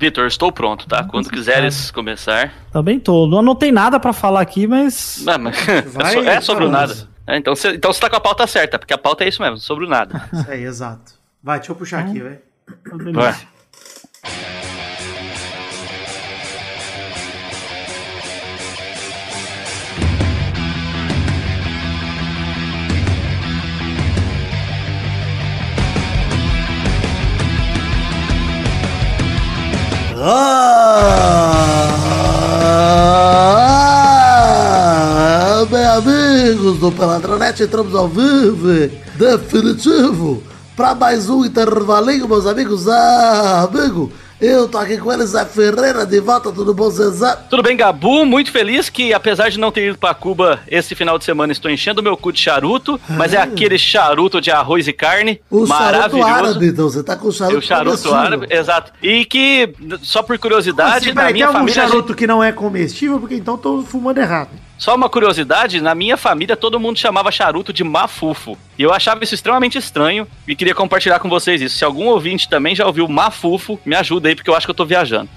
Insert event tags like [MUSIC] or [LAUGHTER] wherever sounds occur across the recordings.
Vitor, estou pronto, tá? Quando quiseres começar. Também tô. Não anotei nada pra falar aqui, mas. Não, mas Vai, [LAUGHS] é so- é sobre o vamos. nada. É, então, você, então você tá com a pauta certa, porque a pauta é isso mesmo, sobre o nada. Isso aí, exato. Vai, deixa eu puxar aqui, vai. Vai. Ah, bem, amigos do Peladronete, entramos ao vivo, definitivo, para mais um intervalinho, meus amigos. Ah, amigo, eu tô aqui com ele, Zé Ferreira, de volta, tudo bom, Zezé? Tudo bem, Gabu? Muito feliz que, apesar de não ter ido pra Cuba esse final de semana, estou enchendo meu cu de charuto, mas é aquele charuto de arroz e carne, O charuto maravilhoso. árabe, então, você tá com o charuto o charuto comestível. árabe, exato. E que, só por curiosidade, Assim, na peraí, tem minha algum família. a gente- charuto que não é comestível? Porque então tô fumando errado. Só uma curiosidade, na minha família todo mundo chamava charuto de mafufo. E eu achava isso extremamente estranho e queria compartilhar com vocês isso. Se algum ouvinte também já ouviu mafufo, me ajuda aí, porque eu acho que eu tô viajando.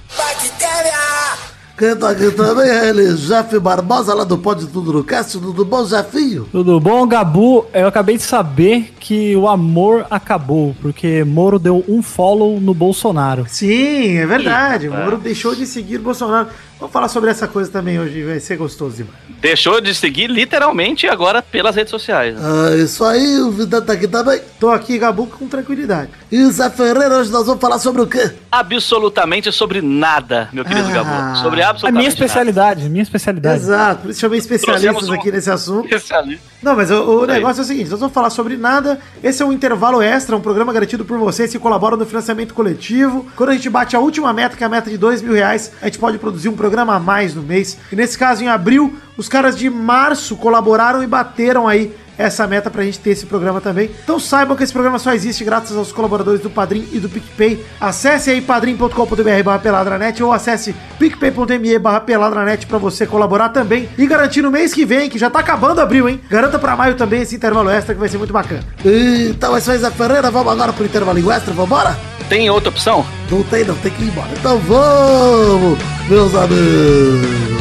Quem tá aqui também é ele, Jeff Barbosa, lá do Pode Tudo no Cast, tudo bom, Jefinho? Tudo bom, Gabu? Eu acabei de saber que o amor acabou, porque Moro deu um follow no Bolsonaro. Sim, é verdade. Rapaz. Moro deixou de seguir o Bolsonaro. Vamos falar sobre essa coisa também hoje, vai ser gostoso demais. Deixou de seguir literalmente agora pelas redes sociais. né? Ah, isso aí, o Vida tá aqui também. Tô aqui, Gabu, com tranquilidade. E o Zé Ferreira, hoje nós vamos falar sobre o quê? Absolutamente sobre nada, meu querido Ah. Gabu. Sobre A absolutamente minha especialidade, minha especialidade. Exato, por isso chamei especialistas um- aqui nesse assunto. nada. Especialista. Não, mas o, o negócio é o seguinte: nós vamos falar sobre nada. Esse é um intervalo extra, um programa garantido por vocês que colaboram no financiamento coletivo. Quando a gente bate a última meta, que é a meta de dois mil reais, a gente pode produzir um programa a mais no mês. E nesse caso, em abril, os caras de março colaboraram e bateram aí essa meta pra gente ter esse programa também. Então saibam que esse programa só existe graças aos colaboradores do Padrim e do PicPay. Acesse aí padrim.com.br barra peladranet ou acesse picpay.me barra peladranet pra você colaborar também e garantir no mês que vem, que já tá acabando abril, hein? Garanta pra maio também esse intervalo extra que vai ser muito bacana. Então é isso aí, Ferreira, vamos agora pro intervalinho extra, vambora? Tem outra opção? Não tem, não, tem que ir embora. Então vamos, meus amigos.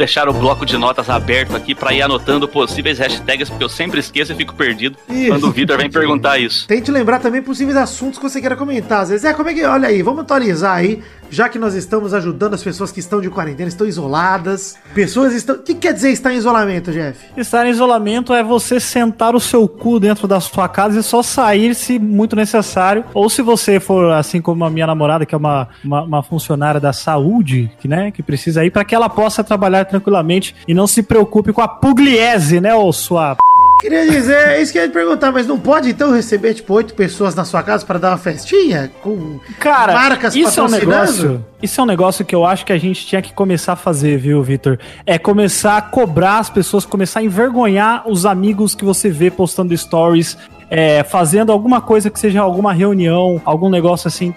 Deixar o bloco de notas aberto aqui pra ir anotando possíveis hashtags, porque eu sempre esqueço e fico perdido Isso. quando o Vitor vem perguntar isso. Tente lembrar também possíveis assuntos que você queira comentar. Zezé, como é que. Olha aí, vamos atualizar aí, já que nós estamos ajudando as pessoas que estão de quarentena, estão isoladas. Pessoas estão. O que quer dizer estar em isolamento, Jeff? Estar em isolamento é você sentar o seu cu dentro da sua casa e só sair se muito necessário. Ou se você for, assim como a minha namorada, que é uma, uma, uma funcionária da saúde, que, né, que precisa ir, para que ela possa trabalhar tranquilamente e não se preocupe com a pugliese, né, ô sua. Queria dizer, é isso que eu ia perguntar, mas não pode então receber, tipo, oito pessoas na sua casa para dar uma festinha? Com Cara, marcas isso é um negócio. Isso é um negócio que eu acho que a gente tinha que começar a fazer, viu, Vitor? É começar a cobrar as pessoas, começar a envergonhar os amigos que você vê postando stories, é, fazendo alguma coisa que seja alguma reunião, algum negócio assim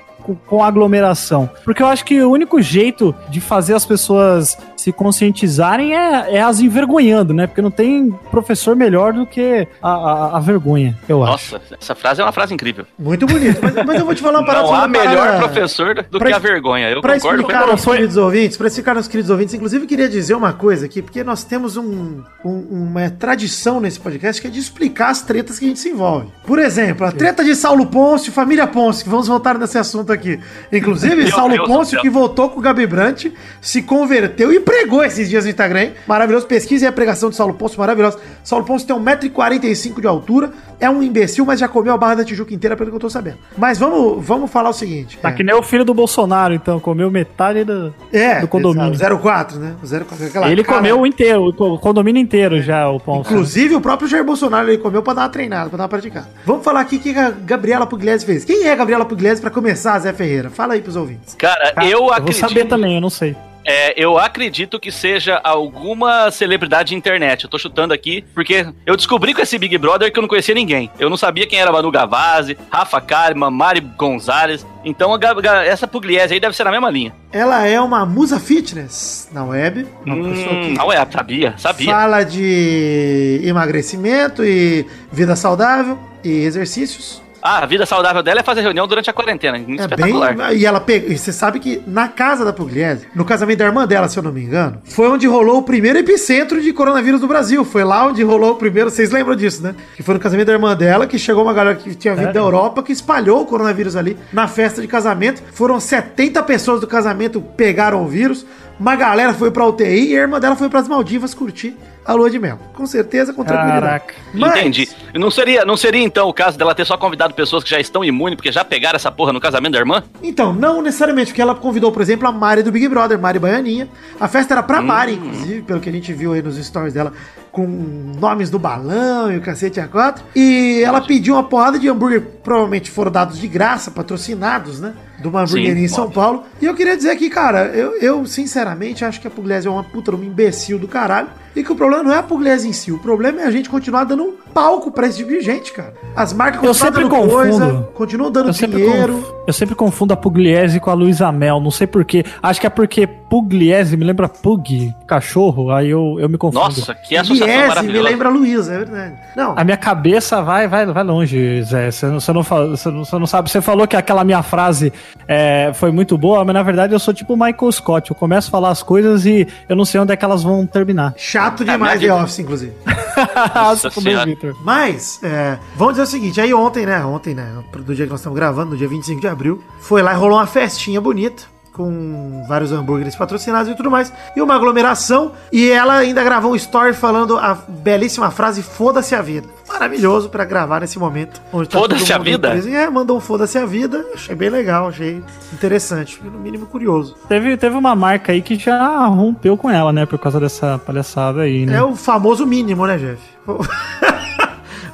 com aglomeração. Porque eu acho que o único jeito de fazer as pessoas se conscientizarem é, é as envergonhando, né? Porque não tem professor melhor do que a, a- a vergonha, eu acho. Nossa, essa frase é uma frase incrível. Muito bonito. Mas, mas eu vou te falar uma parada Não há melhor professor do Pra que a vergonha. Eu Pra concordo explicar aos queridos ouvintes, para explicar aos queridos ouvintes, inclusive queria dizer uma coisa aqui, porque nós temos um, um- uma tradição nesse podcast que é de explicar as tretas que a gente se envolve. Por exemplo, a treta de Saulo Pôncio, família Pôncio, que vamos voltar nesse assunto aqui. Inclusive, [LAUGHS] Meu Saulo Deus céu. que voltou com o Gabi Brant, se converteu e pregou esses dias no Instagram. hein? Maravilhoso, pesquisa e a pregação de Saulo Pôncio, maravilhosa. Saulo Pôncio tem 1,45m de altura, é um imbecil, mas já comeu a Barra da Tijuca inteira, pelo que eu tô sabendo. Mas vamos, vamos falar o seguinte. Tá é. que nem o filho do Bolsonaro, então, comeu metade do, É, do condomínio. exato, 04, né? O 04, aquela Ele cara- comeu o inteiro, o condomínio inteiro já, o pão. Inclusive, o próprio Jair Bolsonaro ele comeu pra dar uma treinada, pra dar uma praticada. Vamos falar aqui o que a Gabriela Pugliese fez. Quem é a Gabriela Pugliese pra começar, Zé Ferreira? Fala aí pros ouvintes. Cara, Tá, eu vou acredito. saber também, eu não sei. É, eu acredito que seja alguma celebridade de internet. Eu tô chutando aqui, porque eu descobri com esse Big Brother que eu não conhecia ninguém. Eu não sabia quem era Manu Gavazzi, Rafa Kalimann, Mari Gonzalez. Então essa Pugliese aí deve ser na mesma linha. Ela é uma musa fitness na web. Uma pessoa Hum, que não é, sabia, sabia. fala de emagrecimento e vida saudável e exercícios. Ah, a vida saudável dela é fazer reunião durante a quarentena. É bem. E ela pega. E você sabe que na casa da Pugliese, no casamento da irmã dela, se eu não me engano, foi onde rolou o primeiro epicentro de coronavírus do Brasil. Foi lá onde rolou o primeiro. Vocês lembram disso, né? Que foi no casamento da irmã dela, que chegou uma galera que tinha vindo da Europa, que espalhou o coronavírus ali na festa de casamento. Foram 70 pessoas do casamento pegaram o vírus. Uma galera foi pra UTI e a irmã dela foi pras Maldivas curtir a lua de mel. Com certeza, com tranquilidade. Caraca. Mas- Entendi. Não seria, não seria então o caso dela ter só convidado pessoas que já estão imunes, porque já pegaram essa porra no casamento da irmã? Então, não necessariamente, porque ela convidou, por exemplo, a Mari do Big Brother, Mari Baianinha. A festa era pra Hum. Mari, inclusive, pelo que a gente viu aí nos stories dela, com nomes do balão e o cacete a quatro. E ela pediu uma porrada de hambúrguer, provavelmente foram dados de graça, patrocinados, né? De uma hamburgueria em São óbvio. Paulo. E eu queria dizer que, cara, eu, eu sinceramente acho que a Pugliese é uma puta, uma imbecil do caralho. E que o problema não é a Pugliese em si, o problema é a gente continuar dando um palco pra esse tipo de gente, cara. As marcas Eu sempre dando confundo. continuam dando Eu sempre, dinheiro. conf- eu sempre confundo a Pugliese com a Luísa Mel, não sei porquê. Acho que é porque Pugliese me lembra Pug, cachorro, aí eu, eu me confundo. Nossa, que associação Liese me maravilhosa. lembra a Luísa, é verdade. Não, A minha cabeça vai, vai, vai longe, Zé. Você não, você não, você não, você não sabe. Você falou que aquela minha frase é, foi muito boa, mas na verdade eu sou tipo o Michael Scott. Eu começo a falar as coisas e eu não sei onde é que elas vão terminar. chato minha demais The Office, inclusive. [LAUGHS] Nossa. Vitor. Mas, é, vamos dizer o seguinte, aí ontem, né, ontem, né, do dia que nós estamos gravando, no dia 25 de abril, foi lá e rolou uma festinha bonita, com vários hambúrgueres patrocinados e tudo mais, e uma aglomeração, e ela ainda gravou um story falando a belíssima frase, foda-se a vida. Maravilhoso pra gravar nesse momento. onde tá Foda-se a vida? preso. E, É, mandou um foda-se a vida, achei bem legal, achei interessante, no mínimo curioso. Teve, teve uma marca aí que já rompeu com ela, né? Por causa dessa palhaçada aí, né? É o famoso mínimo, né, Jeff?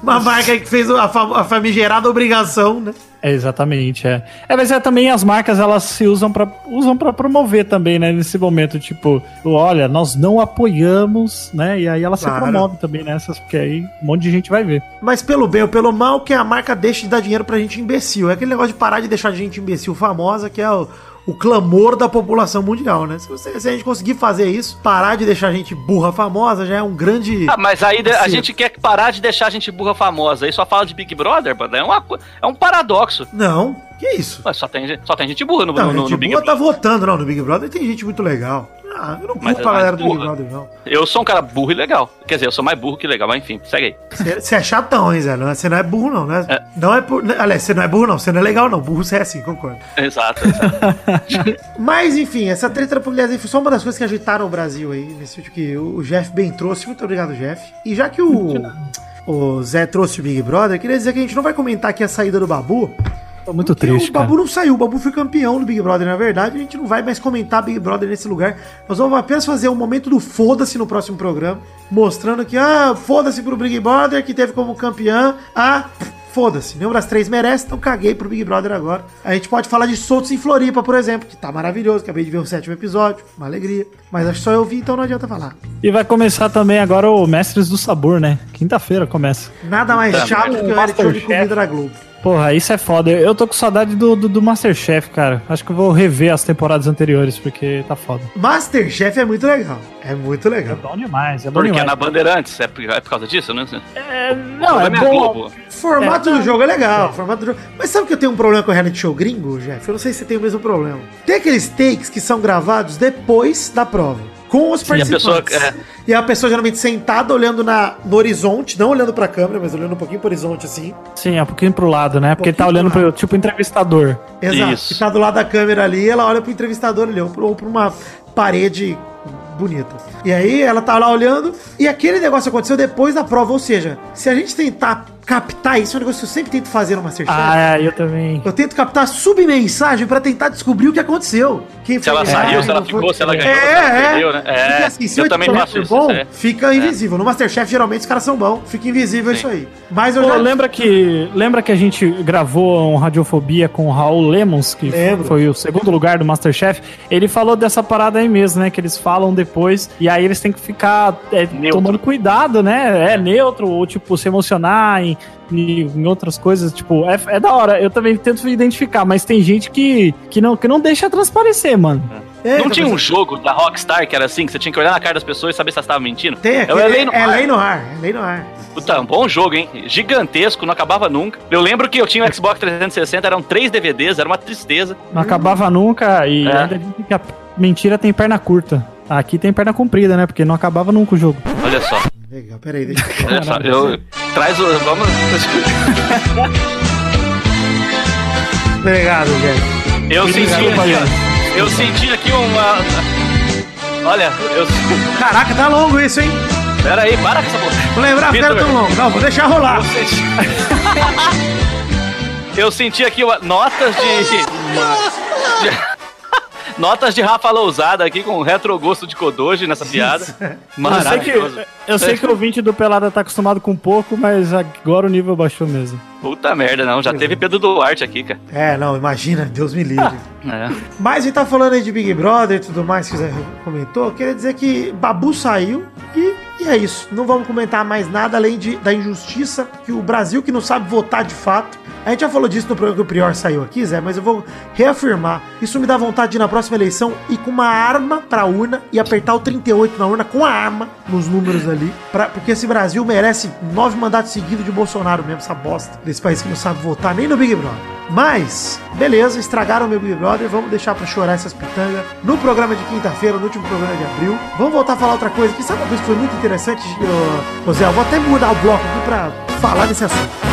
Uma marca que fez a, fam- a famigerada obrigação, né? É, exatamente, é. É, mas é também as marcas, elas se usam pra, usam pra promover também, né? Nesse momento, tipo, olha, nós não apoiamos, né? E aí ela se Claro. promove também nessas, porque aí um monte de gente vai ver. Mas pelo bem ou pelo mal, que a marca deixe de dar dinheiro pra gente imbecil. É aquele negócio de parar de deixar a gente imbecil famosa, que é o, o clamor da população mundial, né? Se, você- se a gente conseguir fazer isso, parar de deixar a gente burra famosa, já é um grande. Ah, mas aí de- a gente quer parar de deixar a gente burra famosa. Aí só fala de Big Brother, mano. É, uma, é um paradoxo. Não, que isso? Ué, só, tem, gente- só tem gente burra no, Não, no- no gente Big boa Brother. tá votando, não. No Big Brother tem gente muito legal. Ah, eu não Mas culpo é a galera do Big. Brother, não. Eu sou um cara burro e legal. Quer dizer, eu sou mais burro que legal, mas enfim, segue aí. Você você é chatão, hein, Zé? Não é- Você não é burro, não, né? É. Não é por. Aliás, você não é burro, não. Você não é legal, não. Burro você é assim, concordo. Exato, [LAUGHS] exato. Mas, enfim, essa treta da Pugliese foi só uma das coisas que agitaram o Brasil aí, nesse vídeo que o Jeff bem trouxe. Muito obrigado, Jeff. E já que o, o Zé trouxe o Big Brother, queria dizer que a gente não vai comentar aqui a saída do Babu. Tô muito porque triste, o cara. Babu não saiu, o Babu foi campeão do Big Brother, na verdade. A gente não vai mais comentar Big Brother nesse lugar. Nós vamos apenas fazer um momento do foda-se no próximo programa, mostrando que, ah, foda-se pro Big Brother, que teve como campeã a. Foda-se, nenhuma das três merece, então caguei pro Big Brother agora. A gente pode falar de Soltos em Floripa, por exemplo, que tá maravilhoso. Acabei de ver o sétimo episódio, uma alegria. Mas acho que só eu vi, então não adianta falar. E vai começar também agora o Mestres do Sabor, né? Quinta-feira começa. Nada mais Tá, chato que o reality show de comida da Globo. Porra, isso é foda. Eu tô com saudade do, do, do Masterchef, cara. Acho que eu vou rever as temporadas anteriores, porque tá foda. Masterchef é muito legal. É muito É legal. bom demais, é bom Porque demais. na Bandeirantes, é por, é por causa disso? Sei. É, não, é bom. Formato É, do jogo é legal, o formato do jogo. Mas sabe que eu tenho um problema com o reality show gringo, Jeff? Eu não sei se você tem o mesmo problema. Tem aqueles takes que são gravados depois da prova. Com os E a pessoa- participantes. é. E a pessoa geralmente sentada olhando na, no horizonte, não olhando pra câmera, mas olhando um pouquinho pro horizonte assim. Sim, é um pouquinho pro lado, né? Porque ele tá olhando pro pro, tipo, entrevistador. Exato. Isso. Que tá do lado da câmera ali, ela olha pro entrevistador ali, ou ou pra uma parede bonita. E aí ela tá lá olhando, e aquele negócio aconteceu depois da prova, ou seja, se a gente tentar captar isso, é um negócio que eu sempre tento fazer no Masterchef. Ah, é, eu também. Eu tento captar submensagem pra tentar descobrir o que aconteceu. Quem Se ela saiu, se ela não foi. ficou, se ela É, ganhou, se ela é, é. perdeu, né? É, Porque assim, se eu o também faço for isso, bom, é. fica invisível. No Masterchef, geralmente, os caras são bons. Fica invisível isso aí. Mas eu Pô, já... lembra que lembra que a gente gravou um Radiofobia com o Raul Lemos, que Lembro. foi o segundo lugar do Masterchef? Ele falou dessa parada aí mesmo, né? Que eles falam depois, e aí eles têm que ficar é, tomando cuidado, né? É neutro, ou tipo, se emocionar em, em, em outras coisas. Tipo, é, é da hora. Eu também tento identificar, mas tem gente que, que, não, que não deixa transparecer, mano. É, Não então, tinha um jogo da Rockstar que era assim, que você tinha que olhar na cara das pessoas e saber se elas estavam mentindo? Tem é aqui, é, Lei no é Ar. lei no ar. É lei no ar. Puta, um bom jogo, hein? Gigantesco, não acabava nunca. Eu lembro que eu tinha o Xbox 360, eram três DVDs, era uma tristeza. Não acabava nunca, e É. ainda dizem que a mentira tem perna curta. Aqui tem perna comprida, né? Porque não acabava nunca o jogo. Olha só. Legal, peraí, deixa eu... [LAUGHS] Eu. Traz o. Vamos. Obrigado, gente. Eu senti Obrigado, aqui, ó. Eu senti aqui uma. Olha, eu. Caraca, tá longo isso, hein? Pera aí, para com essa boca. Vou lembrar, Vitor. tão longo. Não, vou deixar rolar. Eu senti. [LAUGHS] Eu senti aqui uma- notas de. de- Notas de Rafa Lousada aqui com retro gosto de Kodoji nessa piada. [LAUGHS] Maravilhoso. eu sei que o ouvinte do Pelada tá acostumado com pouco, mas agora o nível baixou mesmo. Puta merda, não. Já teve Pedro Duarte aqui, cara. É, não, imagina, Deus me livre. É. Mas a gente tá falando aí de Big Brother e tudo mais que você comentou. Queria dizer que Babu saiu e, e é isso. Não vamos comentar mais nada além de, da injustiça que o Brasil que não sabe votar de fato. A gente já falou disso no programa que o Prior saiu aqui, Zé, mas eu vou reafirmar. Isso me dá vontade de ir na próxima eleição ir com uma arma pra urna e apertar o 38 na urna com a arma nos números ali. Pra, porque esse Brasil merece nove mandatos seguidos de Bolsonaro mesmo, essa bosta desse país que não sabe votar nem no Big Brother. Mas, beleza, estragaram meu Big Brother, vamos deixar pra chorar essas pitangas no programa de quinta-feira, no último programa de abril. Vamos voltar a falar outra coisa, que sabe uma coisa que foi muito interessante, ô Zé? Eu vou até mudar o bloco aqui pra falar desse assunto.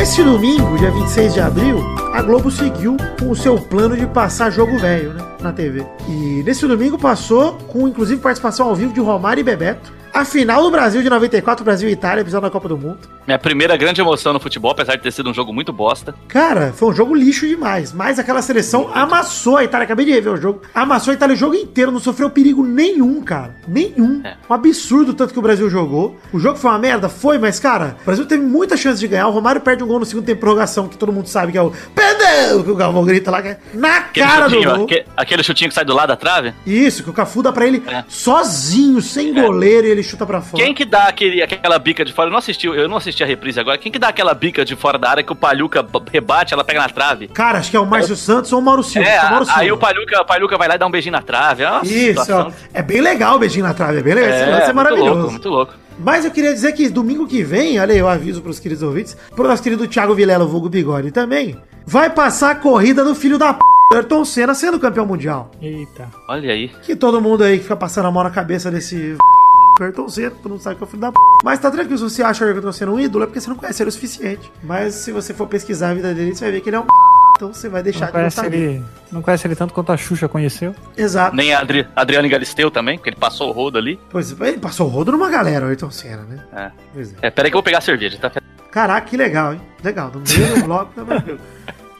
Nesse domingo, dia 26 de abril, a Globo seguiu com o seu plano de passar jogo velho, né? Na TV. E nesse domingo passou com, inclusive, participação ao vivo de Romário e Bebeto. A final do Brasil de 94, Brasil e Itália, episódio da Copa do Mundo. Minha primeira grande emoção no futebol, apesar de ter sido um jogo muito bosta. Cara, foi um jogo lixo demais. Mas aquela seleção amassou a Itália. Acabei de rever o jogo. Amassou a Itália o jogo inteiro. Não sofreu perigo nenhum, cara. Nenhum. É. Um absurdo o tanto que o Brasil jogou. O jogo foi uma merda? Foi, mas, cara, o Brasil teve muita chance de ganhar. O Romário perde um gol no segundo tempo de prorrogação, que todo mundo sabe que é o Perdeu! Que o Galvão grita lá, que é na Aquele cara do gol. aque- aquele chutinho que sai do lado da trave. Isso, que o Cafu dá pra ele É. sozinho, sem goleiro, e ele chuta pra fora. Quem que dá aquele, aquela bica de fora? Eu não assisti, eu não assisti a reprise agora. Quem que dá aquela bica de fora da área que o Palhuca b- rebate, ela pega na trave? Cara, acho que é o Márcio Santos ou o Mauro Silva. É, que o Mauro aí Silva. o Palhuca, o Palhuca vai lá e dá um beijinho na trave. É Isso, situação- ó. é bem legal o beijinho na trave, é bem legal. Esse lance é muito maravilhoso. louco, muito louco. Mas eu queria dizer que domingo que vem, olha aí, eu aviso pros queridos ouvintes, pro nosso querido Thiago Vilela, vulgo Bigode também, vai passar a corrida do filho da p... Ayrton Senna sendo campeão mundial. Eita. Olha aí. Que todo mundo aí que fica passando a mão na cabeça desse Ayrton Senna, todo mundo sabe que é o filho da p... Mas tá tranquilo, se você acha o Ayrton Senna um ídolo, é porque você não conhece ele o suficiente. Mas se você for pesquisar a vida dele, você vai ver que ele é um p... Então você vai deixar Não de conhece, gostar dele. ele, não conhece ele tanto quanto a Xuxa conheceu. Exato. Nem a Adri, Adriane Galisteu também, porque ele passou o rodo ali. Pois é, ele passou o rodo numa galera, o Ayrton Senna, né? É. Pois é. É, pera aí que eu vou pegar a cerveja, tá? Caraca, que legal, hein? Legal, no meio do bloco tá.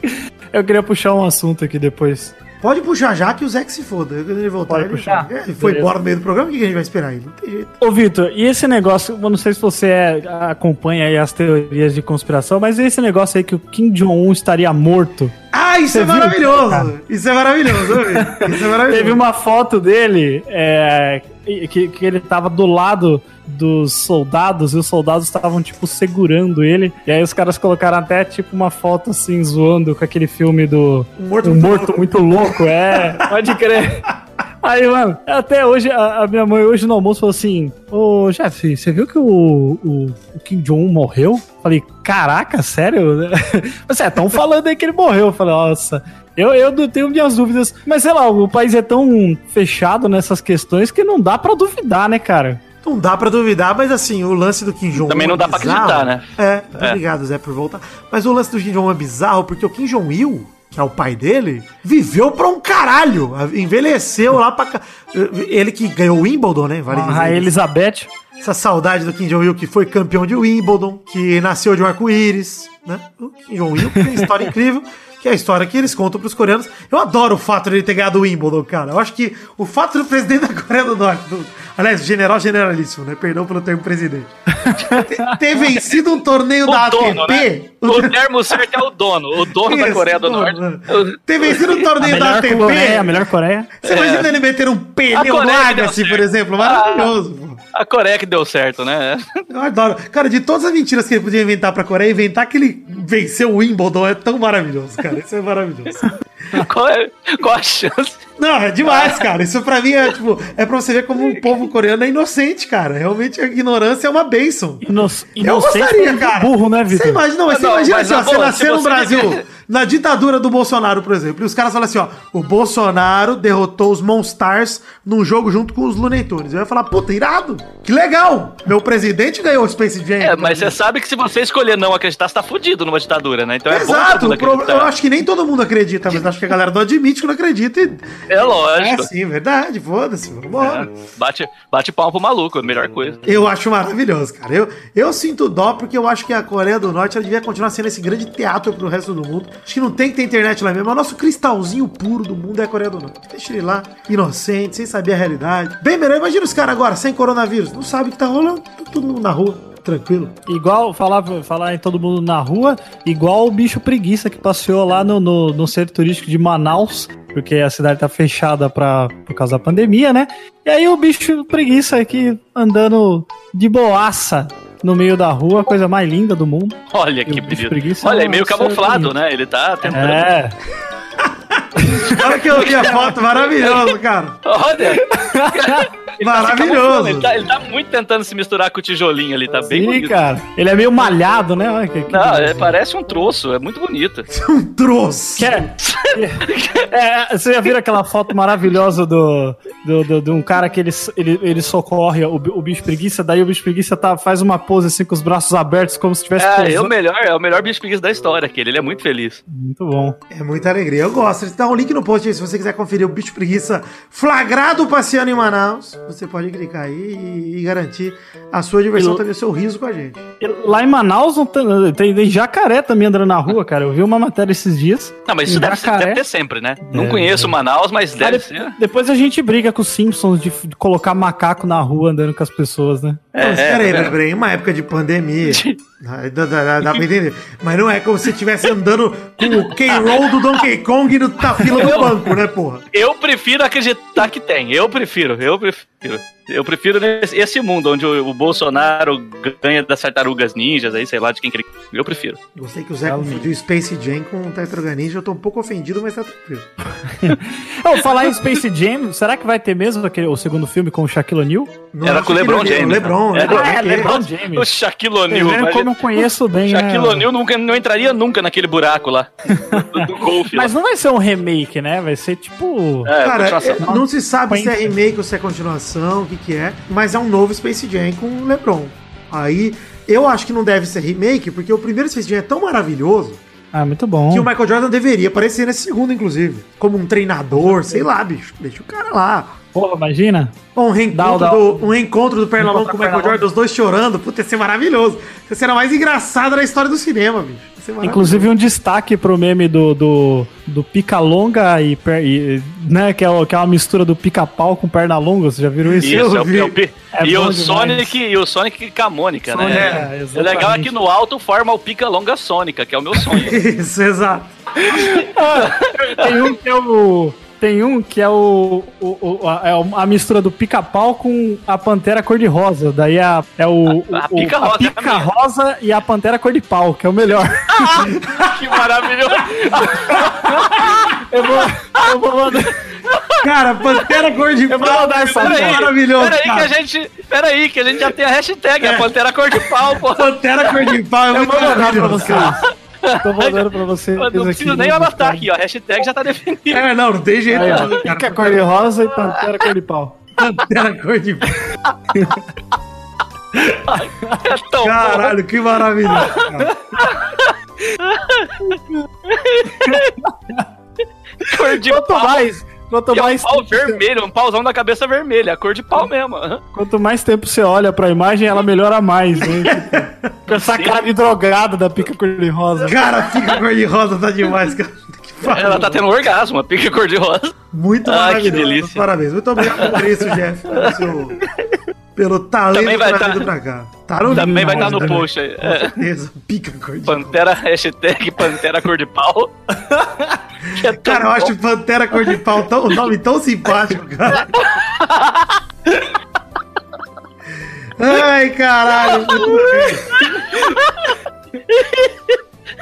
[LAUGHS] Eu queria puxar um assunto aqui depois. Pode puxar já que o Zé que se foda. Quando ele voltar, Pode ele, puxar? É, ele foi Beleza. embora no meio do programa, o que a gente vai esperar aí? Não tem jeito. Ô, Vitor, e esse negócio, eu não sei se você é- acompanha aí as teorias de conspiração, mas esse negócio aí que o Kim Jong-un estaria morto. Ah, isso é viu, maravilhoso! Isso é maravilhoso. Isso é [LAUGHS] maravilhoso. Teve uma foto dele é, que, que ele tava do lado dos soldados e os soldados estavam, tipo, segurando ele. E aí os caras colocaram até, tipo, uma foto assim, zoando com aquele filme do Um morto Um muito Morto louco. Muito Louco. É, pode crer. [LAUGHS] Aí, mano, até hoje, a, a minha mãe hoje no almoço falou assim: Ô, Jeff, você viu que o, o, o Kim Jong-un morreu? Falei, caraca, sério? [LAUGHS] Você é, tão falando aí que ele morreu. Eu falei, nossa. Eu, eu tenho minhas dúvidas, mas sei lá, o país é tão fechado nessas questões que não dá pra duvidar, né, cara? Não dá pra duvidar, mas assim, o lance do Kim Jong-un. Também não é dá pra bizarro. acreditar, né? É, É. obrigado, Zé, por voltar. Mas o lance do Kim Jong-un é bizarro, porque o Kim Jong-il, que é o pai dele, viveu pra um caralho. Envelheceu lá pra. Ele que ganhou o Wimbledon, né? Vale A dizer. Rainha Elizabeth. Essa saudade do Kim Jong-il, que foi campeão de Wimbledon, que nasceu de um arco-íris, né? O Kim Jong-il tem uma história [LAUGHS] incrível, que é a história que eles contam pros coreanos. Eu adoro o fato de ele ter ganhado o Wimbledon, cara. Eu acho que o fato do presidente da Coreia do Norte, do, aliás, general generalíssimo, né? Perdão pelo termo presidente. [LAUGHS] ter, vencido um torneio da O dono, né? ATP. O termo certo é o dono. O dono da Isso, Coreia do dono, Norte. né? Ter vencido um torneio da ATP. Coreia, a melhor Coreia. Você imagina ele meter um pneu no Agassi, por exemplo? Maravilhoso, pô. A Coreia que deu certo, né? Eu adoro. Cara, de todas as mentiras que ele podia inventar pra Coreia, inventar que ele venceu o Wimbledon é tão maravilhoso, cara. Isso é maravilhoso. [LAUGHS] Qual, é, qual a chance? Não, é demais, cara. Isso pra mim é, tipo, é pra você ver como o povo coreano é inocente, cara. Realmente a ignorância é uma bênção. Ino Eu inocente gostaria, cara. burro, né, Você Vitor? imagina, não, mas você Não, imagina mas assim, ó, você nasceu se no você Brasil, [LAUGHS] na ditadura do Bolsonaro, por exemplo, e os caras falam assim, ó, o Bolsonaro derrotou os Monstars num jogo junto com os Looney Tunes. Eu ia falar, puta, irado, que legal. Meu presidente ganhou o Space Jam. É, mas você sabe que se você escolher não acreditar, você tá fudido numa ditadura, né? Então é bom Exato, acreditar. eu acho que nem todo mundo acredita, mas acho que a galera não admite que não acredita. E... É É lógico. sim, verdade, foda-se, vambora. É, bate, bate palma pro maluco, é a melhor coisa. Eu acho maravilhoso, cara. Eu, eu sinto dó porque eu acho que a Coreia do Norte ela devia continuar sendo esse grande teatro pro resto do mundo. Acho que não tem que ter internet lá mesmo. É o nosso cristalzinho puro do mundo é a Coreia do Norte. Deixa ele lá, inocente, sem saber a realidade. Bem melhor, imagina os caras agora, sem coronavírus. Não sabe o que tá rolando, tá todo mundo na rua, tranquilo. Igual, falar, falar em todo mundo na rua, igual o bicho preguiça que passeou lá no, no, no centro turístico de Manaus, porque a cidade tá fechada pra, por causa da pandemia, né? E aí o bicho preguiça aqui andando de boaça no meio da rua, a coisa mais linda do mundo. Olha E que bicho preguiça Olha, é meio camuflado, né? Ele tá tentando. É, Olha que eu vi a foto, maravilhoso, cara. Olha! [LAUGHS] Ele tá se Maravilhoso. camuflando, Ele tá, ele tá muito tentando se misturar com o tijolinho ali, tá bem sim, bonito. cara. Ele é meio malhado, né? Olha que, que Não, é, parece um troço, é muito bonito. [LAUGHS] Um troço. Que é- [LAUGHS] é, você já viu aquela foto maravilhosa do, do, do- de um cara que ele, ele, ele socorre o, o bicho preguiça, daí o bicho preguiça tá, faz uma pose assim com os braços abertos, como se estivesse É, é o melhor, é o melhor bicho preguiça da história, aquele. Ele é muito feliz. Muito bom. É muita alegria. Eu gosto. Dá um link no post aí se você quiser conferir o bicho preguiça flagrado passeando em Manaus. Você pode clicar aí e, e garantir a sua diversão E- também, o seu riso com a gente. Lá em Manaus não tem, tem, tem jacaré também andando na rua, cara. Eu vi uma matéria esses dias. Não, mas isso deve, ser- deve ter sempre, né? Não Deve, conheço Manaus, mas deve de- ser. Depois a gente briga com os Simpsons de, de colocar macaco na rua andando com as pessoas, né? É, não, é, peraí, é. lembrei, em uma época de pandemia. Dá, dá, dá- dá pra entender. Mas não é como se você estivesse andando com o K-Roll do Donkey Kong no- na fila do banco, né, porra? Eu prefiro acreditar que tem. Eu prefiro, eu prefiro. Eu prefiro nesse, esse mundo onde o, o Bolsonaro ganha das tartarugas ninjas aí, sei lá de quem que ele. Eu prefiro. Gostei que o Zé confundiu Space Jam com o Tartaruga Ninja. Eu tô um pouco ofendido, mas tá tranquilo. [LAUGHS] Eu falar em Space Jam, será que vai ter mesmo aquele, o segundo filme com o Shaquille O'Neal? Não Era com o LeBron não- James, LeBron, né? LeBron, Ah, é, LeBron O James. Shaquille Vocês O'Neal. mas- como eu conheço bem, Shaquille né? O'Neal nunca, não entraria nunca naquele buraco lá. [LAUGHS] Do, do golfe. Mas lá. não vai ser um remake, né? Vai ser tipo. É, Cara, é- não se sabe se é remake ou se é continuação, o que que é, mas é um novo Space Jam com o LeBron. Aí, eu acho que não deve ser remake, porque o primeiro Space Jam é tão maravilhoso Ah, muito bom. que o Michael Jordan deveria aparecer nesse segundo, inclusive. Como um treinador, sei lá, bicho. Deixa o cara lá. Porra, imagina. Um reencontro, Dá, dá. do, um reencontro do Pernalonga com o Michael. Jordan, os dois chorando. Puta, ia ser maravilhoso. Ia ser a mais engraçada da história do cinema, bicho. Ser maravilhoso. Inclusive um destaque pro meme do, do, do pica-longa e, per- e, né, que é, o- que é uma mistura do pica-pau com perna longa, vocês já viram isso? Isso, eu é o, vi. é o É e, o. Sonic, e o Sonic com a Mônica, Sonic, né? é, É legal é que no alto forma o pica longa Sônica, que é o meu sonho. [LAUGHS] Isso, exato. [LAUGHS] Tem um que é o. Tem um que é o, o- o- a, é a mistura do pica-pau com a pantera cor-de-rosa. Daí a, é o, A- a o- pica-rosa é a minha. pica-rosa e a pantera cor-de-pau, que é o melhor. [LAUGHS] que maravilhoso! Eu vou, eu vou mandar. Cara, Pantera Cor de Eu vou Pau mandar essa é Peraí, maravilhoso, peraí que a gente. Peraí, que a gente já tem a hashtag, a Pantera Cor de Pau, pô. Pantera Cor de Pau é Eu muito vou mandar pra vocês. [LAUGHS] Tô mandando pra vocês. Eu não preciso nem anotar aqui, ó. A hashtag já tá definida. É, não, não tem jeito. Aí, ó, pica cara. cor-de-rosa e pantera cor-de-pau. Pantera Cor de Pau. É tão bom. Caralho, que maravilhoso. cara. [LAUGHS] Cor de Quanto pau. mais, quanto E é um mais, pau vermelho, um pauzão da cabeça vermelha, a cor de pau mesmo. quanto mais tempo você olha pra imagem, ela melhora mais, né? [LAUGHS] Tipo, com essa cara de drogada da pica cor-de-rosa. Cara, fica cor de rosa, tá demais, cara. Ela tá tendo um orgasmo, a pica cor de rosa. Muito Ah, maravilhoso. que delícia. Parabéns. Muito obrigado por isso, Jeff. Pelo, seu- pelo talento Também vai trazido tá- pra cá. Tá no Também vai estar no né? post aí. Com É. certeza. Pica cor de. Pantera, hashtag Pantera cor de pau. [LAUGHS] É Cara, eu bom. acho Pantera Cor de Pau tão, um nome tão simpático, cara. Ai, caralho. [LAUGHS]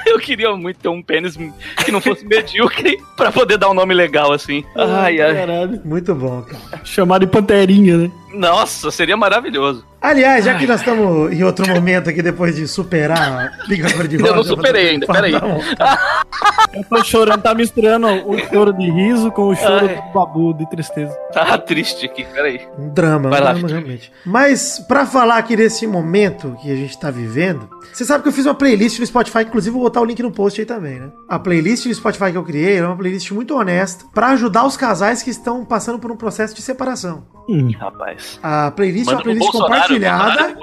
Eu queria muito ter um pênis que não fosse medíocre pra poder dar um nome legal assim. Ai, ai. Caralho. Muito bom, cara. Chamado de panterinha, né? Nossa, seria maravilhoso. Aliás, já que nós estamos em outro momento aqui, depois de superar a Cor de [LAUGHS] Eu Rosa... não superei ainda, peraí. [LAUGHS] Eu tô chorando, tá misturando o choro de riso com o choro Ai. do babu de tristeza. Tá triste aqui, peraí. Um drama, um Vai lá, drama realmente. Mas, pra falar aqui desse momento que a gente tá vivendo, você sabe que eu fiz uma playlist no Spotify, inclusive vou botar o link no post aí também, né? A playlist no Spotify que eu criei é uma playlist muito honesta pra ajudar os casais que estão passando por um processo de separação. Hum. Rapaz. A playlist é uma playlist Bolsonaro, compartilhada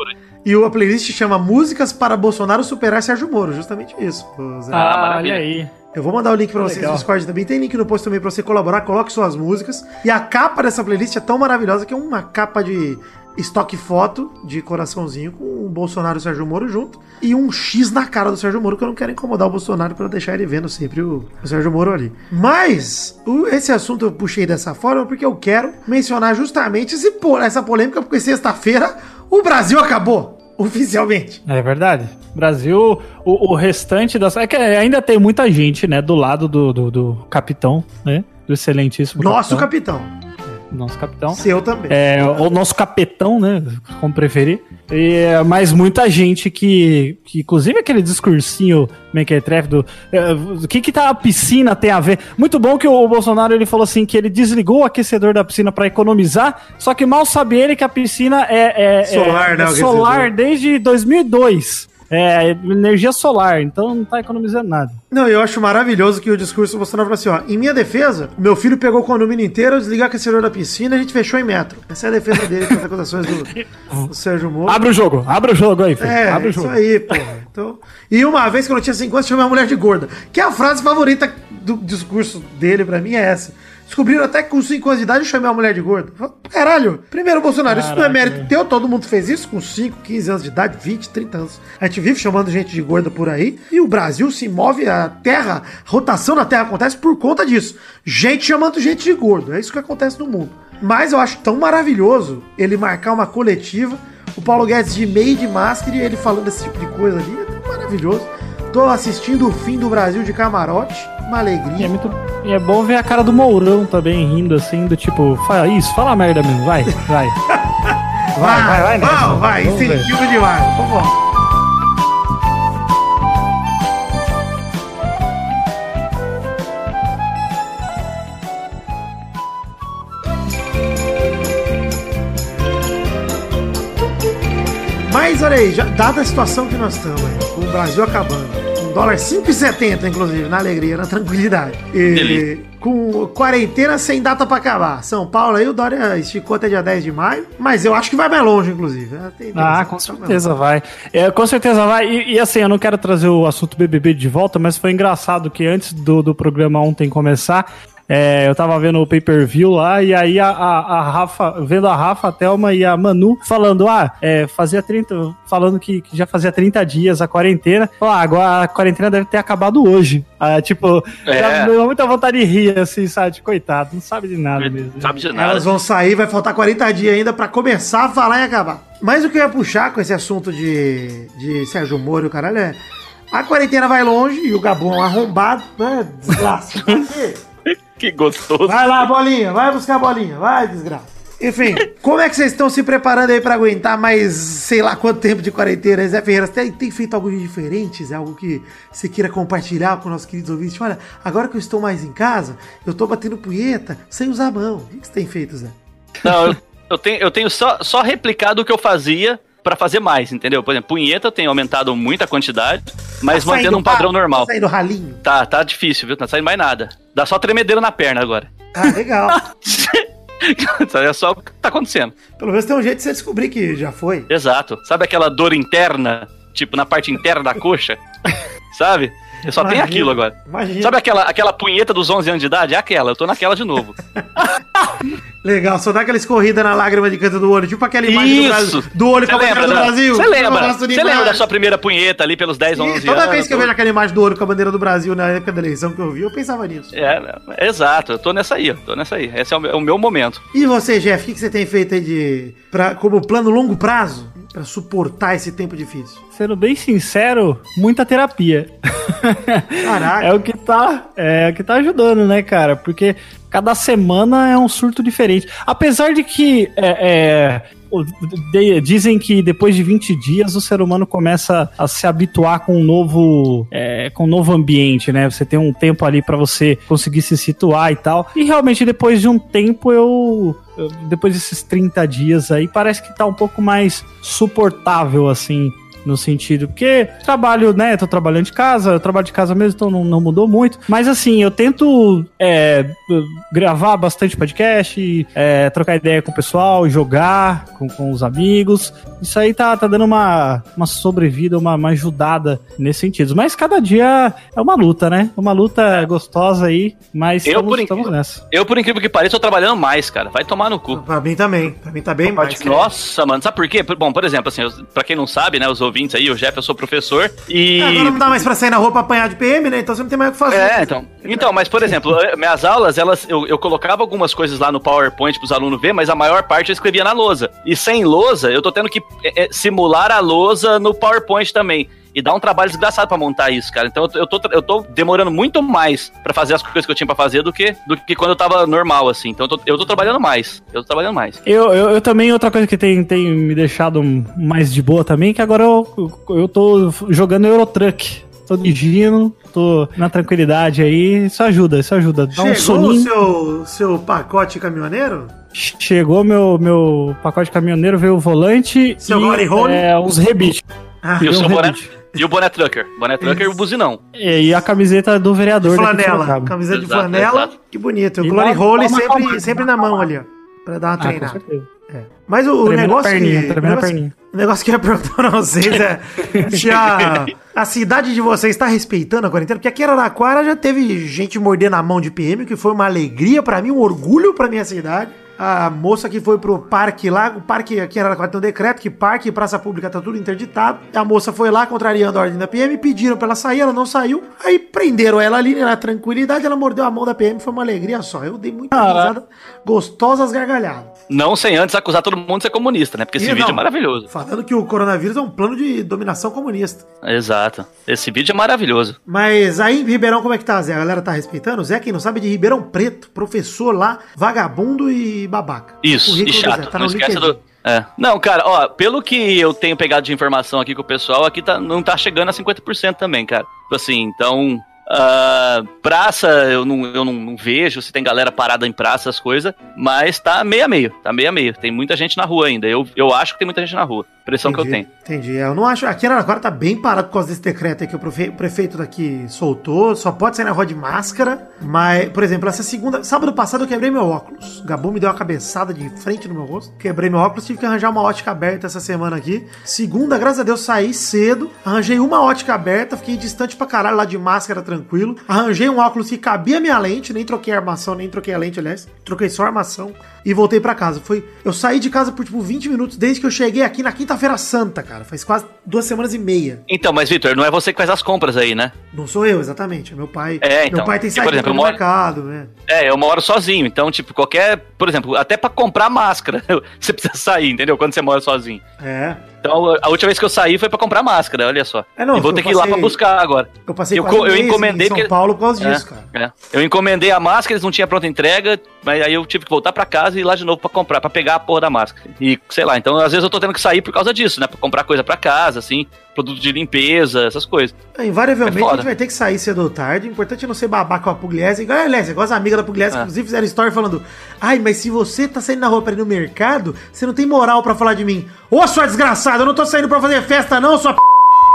e a playlist chama Músicas para Bolsonaro superar Sérgio Moro, justamente isso. Zé. Ah, Ah, maravilha. olha aí. Eu vou mandar o link pra vocês Legal. no Discord também. Tem link no post também pra você colaborar. Coloque suas músicas. E a capa dessa playlist é tão maravilhosa que é uma capa de estoque foto de coraçãozinho com o Bolsonaro e o Sérgio Moro junto. E um X na cara do Sérgio Moro, que eu não quero incomodar o Bolsonaro pra deixar ele vendo sempre o, o Sérgio Moro ali. Mas o- esse assunto eu puxei dessa forma porque eu quero mencionar justamente esse, essa polêmica, porque sexta-feira o Brasil acabou. Oficialmente. É verdade. Brasil, o, o restante das. É que ainda tem muita gente, né, do lado do, do, do capitão, né? Do excelentíssimo Nosso capitão. capitão. Nosso capitão. Seu também. É, o nosso capetão, né? Como preferir. E, mas muita gente que, que. Inclusive aquele discursinho Mequetrefe do. é, O que que tá a piscina tem a ver? Muito bom que o Bolsonaro ele falou assim que ele desligou o aquecedor da piscina para economizar, só que mal sabe ele que a piscina é, é- Solar, é, né, é solar aquecedor. desde 2002. É energia solar, então não tá economizando nada. Não, eu acho maravilhoso que o discurso Bolsonaro falou assim, ó, em minha defesa, meu filho pegou o condomínio inteiro, eu desliguei o aquecedor da piscina e a gente fechou em metro. Essa é a defesa dele contra as acusações do, [LAUGHS] do Sérgio Moro. Abre o jogo, abre o jogo aí, filho. É, abre o isso jogo. aí, pô. Então, e uma vez que eu não tinha 50, chamei uma mulher de gorda. Que é a frase favorita do discurso dele pra mim é essa. Descobriram até que com 5 anos de idade eu chamei uma mulher de gorda. Caralho, primeiro, Bolsonaro, isso não é Caraca, mérito teu, todo mundo fez isso com 5, 15 anos de idade, 20, 30 anos. A gente vive chamando gente de gorda por aí e o Brasil se move, a terra, a rotação na terra acontece por conta disso. Gente chamando gente de gordo, é isso que acontece no mundo. Mas eu acho tão maravilhoso ele marcar uma coletiva, o Paulo Guedes de meio de máscara e ele falando esse tipo de coisa ali, é tão maravilhoso. Tô assistindo o fim do Brasil de camarote, uma E é, alegria. muito, e é bom ver a cara do Mourão também rindo assim, do tipo, fala isso, fala merda mesmo, vai, vai. [LAUGHS] Vai, vai, vai, nessa. Vai, vai, incentivo demais. Vamos lá. Mas olha aí, já, dada a situação que nós estamos, aí, com o Brasil acabando, dólar 5,70 inclusive, na alegria, na tranquilidade. E, Delícia. com quarentena sem data pra acabar. São Paulo aí o Dória esticou até dia 10 de maio, mas eu acho que vai mais longe, inclusive. É, tem- tem Ah, com certeza vai. É, com certeza vai. E, e, assim, eu não quero trazer o assunto BBB de volta, mas foi engraçado que antes do, do programa ontem começar, é, eu tava vendo o pay-per-view lá, e aí a, a, a Rafa, vendo a Rafa, a Thelma e a Manu falando, ah, é, fazia 30, falando que, que já fazia 30 dias a quarentena. Ah, agora a quarentena deve ter acabado hoje. Ah, tipo, É. deu muita vontade de rir, assim, sabe? De coitado, não sabe de nada mesmo. Sabe de Elas nada. vão sair, vai faltar 40 dias ainda pra começar a falar e acabar. Mas o que eu ia puxar com esse assunto de, de Sérgio Moro e o caralho é. A quarentena vai longe e o Gabão arrombado, né? Desgraça. [LAUGHS] [LAUGHS] Que gostoso. Vai lá, bolinha, vai buscar a bolinha, vai, desgraça. Enfim, [LAUGHS] como é que vocês estão se preparando aí pra aguentar mais sei lá quanto tempo de quarentena? Zé Ferreira, você tem, tem feito algo diferente? Zé? Algo que você queira compartilhar com nossos queridos ouvintes? Olha, agora que eu estou mais em casa, eu tô batendo punheta sem usar a mão. O que que você tem feito, Zé? Não, eu, eu tenho, eu tenho só, só replicado o que eu fazia pra fazer mais, entendeu? Por exemplo, punheta tenho aumentado muito a quantidade, mas Tá mantendo um padrão pa- normal. Tá saindo ralinho. Tá, tá difícil, viu? Não tá saindo mais nada. Dá só tremedeira na perna agora. Ah, legal. [LAUGHS] é só o que tá acontecendo. Pelo menos tem um jeito de você descobrir que já foi. Exato. Sabe aquela dor interna, tipo na parte interna da coxa? [LAUGHS] Sabe? Eu só tenho Imagina, aquilo agora. Imagina. Sabe aquela, aquela punheta dos 11 anos de idade? É aquela, eu tô naquela de novo. [LAUGHS] Legal, só dá aquela escorrida na lágrima de canto do olho, tipo aquela imagem do! Brasil, do olho com a bandeira do Brasil. Você lembra? Você lembra da sua primeira punheta ali pelos 10, 11 Ih, anos? Toda vez que eu vejo aquela imagem do olho com a bandeira do Brasil na época da eleição que eu vi, eu pensava nisso. É, é, exato, eu tô nessa aí, ó, tô nessa aí. Esse é o meu, é o meu momento. E você, Jeff, o que, que você tem feito aí de. Pra, como plano longo prazo pra suportar esse tempo difícil? Sendo bem sincero, muita terapia. Caraca. [LAUGHS] É o que tá, é o que tá ajudando, né, cara? Porque cada semana é um surto diferente. Apesar de que é, é, dizem que depois de 20 dias o ser humano começa a se habituar com um novo, é, com um novo ambiente, né? Você tem um tempo ali pra você conseguir se situar e tal. E realmente depois de um tempo eu- depois desses 30 dias aí, parece que tá um pouco mais suportável, assim, no sentido, porque trabalho, né, tô trabalhando de casa, eu trabalho de casa mesmo, então não, não mudou muito, mas assim, eu tento é, gravar bastante podcast, é, trocar ideia com o pessoal, jogar com, com os amigos, isso aí tá, tá dando uma, uma sobrevida, uma, uma ajudada nesse sentido, mas cada dia é uma luta, né, uma luta gostosa aí, mas Eu, estamos, por estamos nessa. Eu, por incrível que pareça, tô trabalhando mais, cara. Vai tomar no cu. Pra mim também. Pra mim tá bem mais. cara. Nossa, mano, sabe por quê? Bom, por exemplo, assim, pra quem não sabe, né, os ouvintes aí, o Jeff, eu sou professor e... É, Agora não dá mais pra sair na rua pra apanhar de PM, né? Então você não tem mais o que fazer. É, então. Então, mas por exemplo, eh, minhas aulas, elas, eu, eu colocava algumas coisas lá no PowerPoint pros alunos ver, mas a maior parte eu escrevia na lousa. E sem lousa, eu tô tendo que eh, eh, simular a lousa no PowerPoint também. E dá um trabalho desgraçado pra montar isso, cara. Então eu tô, eu tô, demorando muito mais pra fazer as coisas que eu tinha pra fazer do que, do que quando eu tava normal, assim. Então eu tô, eu tô trabalhando mais. Eu tô trabalhando mais. Eu, eu, eu também, outra coisa que tem, tem me deixado mais de boa também, que agora eu, eu tô jogando Eurotruck. Tô dirigindo, tô na tranquilidade aí, isso ajuda, isso ajuda. Dá um Chegou o soninho. seu, seu pacote caminhoneiro? Chegou meu, meu pacote caminhoneiro, veio o volante Seu Glory Hole? é, uns rebites. Ah, E o seu um. E o boné trucker. Boné trucker e o buzinão. E, e a camiseta do vereador. de flanela. Camiseta de Exato, flanela. exato. Que bonito. O Glory Hole sempre, calma- sempre na mão ali, ó. Pra dar uma Ah, com treinada. certeza. Mas o, o negócio perninha, que. negócio- perninha. O negócio que eu ia perguntar pra vocês é. [LAUGHS] Se a, a cidade de vocês está respeitando a quarentena? Porque aqui em Araraquara já teve gente mordendo a mão de PM, que foi uma alegria pra mim, um orgulho pra minha cidade. A moça que foi pro parque lá, o parque aqui Araraquara tem um decreto que parque e praça pública tá tudo interditado. A moça foi lá, contrariando a ordem da PM, pediram pra ela sair, ela não saiu. Aí prenderam ela ali né, na tranquilidade, ela mordeu a mão da PM, foi uma alegria só. Eu dei muita Caraca. risada, gostosas gargalhadas. Não sem antes acusar todo mundo de ser comunista, né? Porque esse E vídeo não, é maravilhoso. Falando que o coronavírus é um plano de dominação comunista. Exato. Esse vídeo é maravilhoso. Mas aí em Ribeirão, como é que tá, Zé? A galera tá respeitando? Zé, quem não sabe, é de Ribeirão Preto, professor lá, vagabundo e babaca. Isso, e chato. Tá não esquece do. É. Não, cara, ó, pelo que eu tenho pegado de informação aqui com o pessoal, aqui tá, não tá chegando a 50% também, cara. Tipo assim, então. Ah, praça, eu, não, eu não, não vejo se tem galera parada em praça, as coisas, mas tá meio a meio, tá meio a meio. Tem muita gente na rua ainda. Eu, eu acho que tem muita gente na rua. Impressão que eu tenho. Entendi. É, Eu não acho. Aqui Araraquara tá bem parado por causa desse decreto aí que o prefeito daqui soltou. Só pode sair na rua de máscara. Mas, por exemplo, essa segunda. Sábado passado eu quebrei meu óculos. O Gabu me deu uma cabeçada de frente no meu rosto. Quebrei meu óculos, tive que arranjar uma ótica aberta essa semana aqui. Segunda, graças a Deus, saí cedo. Arranjei uma ótica aberta, fiquei distante pra caralho lá de máscara, tranquilo. Arranjei um óculos que cabia a minha lente, nem troquei a armação, nem troquei a lente, aliás. Troquei só a armação e voltei pra casa. Foi, eu saí de casa por tipo 20 minutos desde que eu cheguei aqui na quinta-feira santa, cara. Faz quase duas semanas e meia. Então, mas Vitor, não é você que faz as compras aí, né? Não sou eu, exatamente. É meu pai. É, então. Meu pai tem saído eu moro- mercado, né? É, eu moro sozinho, então, tipo, qualquer. Por exemplo, até pra comprar máscara, [LAUGHS] você precisa sair, entendeu? Quando você mora sozinho. É. Então, a última vez que eu saí foi pra comprar máscara, olha só. É, não, e vou ter que ir lá pra buscar agora. Eu passei Eu eu encomendei em São porque- Paulo por causa É, disso, cara. é. Eu encomendei a máscara, eles não tinham pronta entrega, mas aí eu tive que voltar pra casa e ir lá de novo pra comprar, pra pegar a porra da máscara. E sei lá, então às vezes eu tô tendo que sair por causa disso, né? Pra comprar coisa pra casa, assim, produto de limpeza, essas coisas. É, Invariavelmente É a gente vai ter que sair cedo ou tarde. O importante é não ser babaca com a Pugliese. Igual, aliás, igual as amigas da Pugliese, É. inclusive, fizeram story falando: Ai, mas se você tá saindo na rua pra ir no mercado, você não tem moral pra falar de mim. Ô, sua desgraçada! Eu não tô saindo pra fazer festa, não, sua p.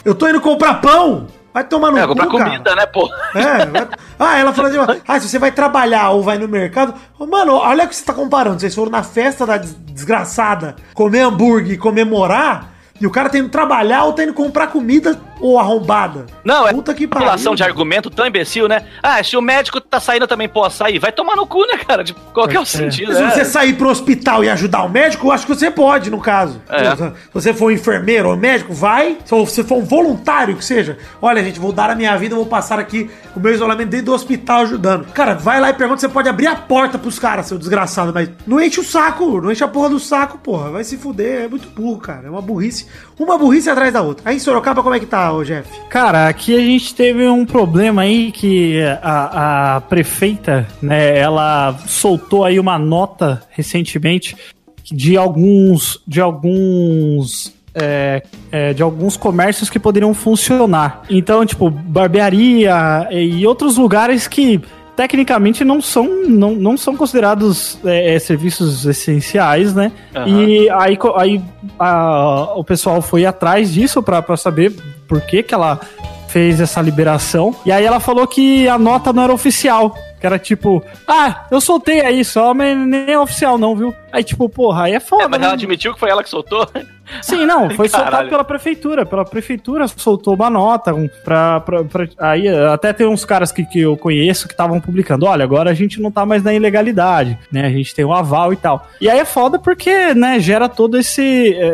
Eu tô indo comprar pão. Vai tomar no É, cu, comprar cara. comida, né, pô? É, vai- ah, ela falou assim, ah, se você vai trabalhar ou vai no mercado, mano, olha o que você tá comparando. Vocês foram na festa da des- desgraçada comer hambúrguer e comemorar, e o cara tá indo trabalhar ou tá indo comprar comida ou arrombada. Não, é Puta que relação pariu. de argumento tão imbecil, né? Ah, se o médico tá saindo, eu também posso sair. Vai tomar no cu, né, cara? Tipo, qual que é o sentido? Se né? você sair pro hospital e ajudar o médico, eu acho que você pode, no caso. É. Se você for um enfermeiro ou médico, vai. Se você for um voluntário, que seja. Olha, gente, vou dar a minha vida, vou passar aqui o meu isolamento dentro do hospital ajudando. Cara, vai lá e pergunta se você pode abrir a porta pros caras, seu desgraçado. Mas não enche o saco, não enche a porra do saco, porra. Vai se fuder, é muito burro, cara. É uma burrice. Uma burrice atrás da outra. Aí em Sorocaba, como é que tá, ô Jeff? Cara, aqui a gente teve um problema aí que a, a prefeita, né, ela soltou aí uma nota recentemente de alguns de alguns é, é, de alguns comércios que poderiam funcionar. Então, tipo, barbearia e outros lugares que tecnicamente não são, não, não são considerados é, é, serviços essenciais, né? Aham. E aí, aí a- o pessoal foi atrás disso pra saber por que, que ela fez essa liberação. E aí ela falou que a nota não era oficial. Que era tipo, ah, eu soltei aí só, mas nem é oficial não, viu? Aí tipo, porra, aí é foda, É, mas né? ela admitiu que foi ela que soltou. Sim, não, foi soltado Caralho. pela prefeitura. Pela prefeitura soltou uma nota pra, pra, pra- Aí até tem uns caras que, que eu conheço que estavam publicando: olha, agora a gente não tá mais na ilegalidade, né? A gente tem um aval e tal. E aí é foda porque, né, gera todo esse.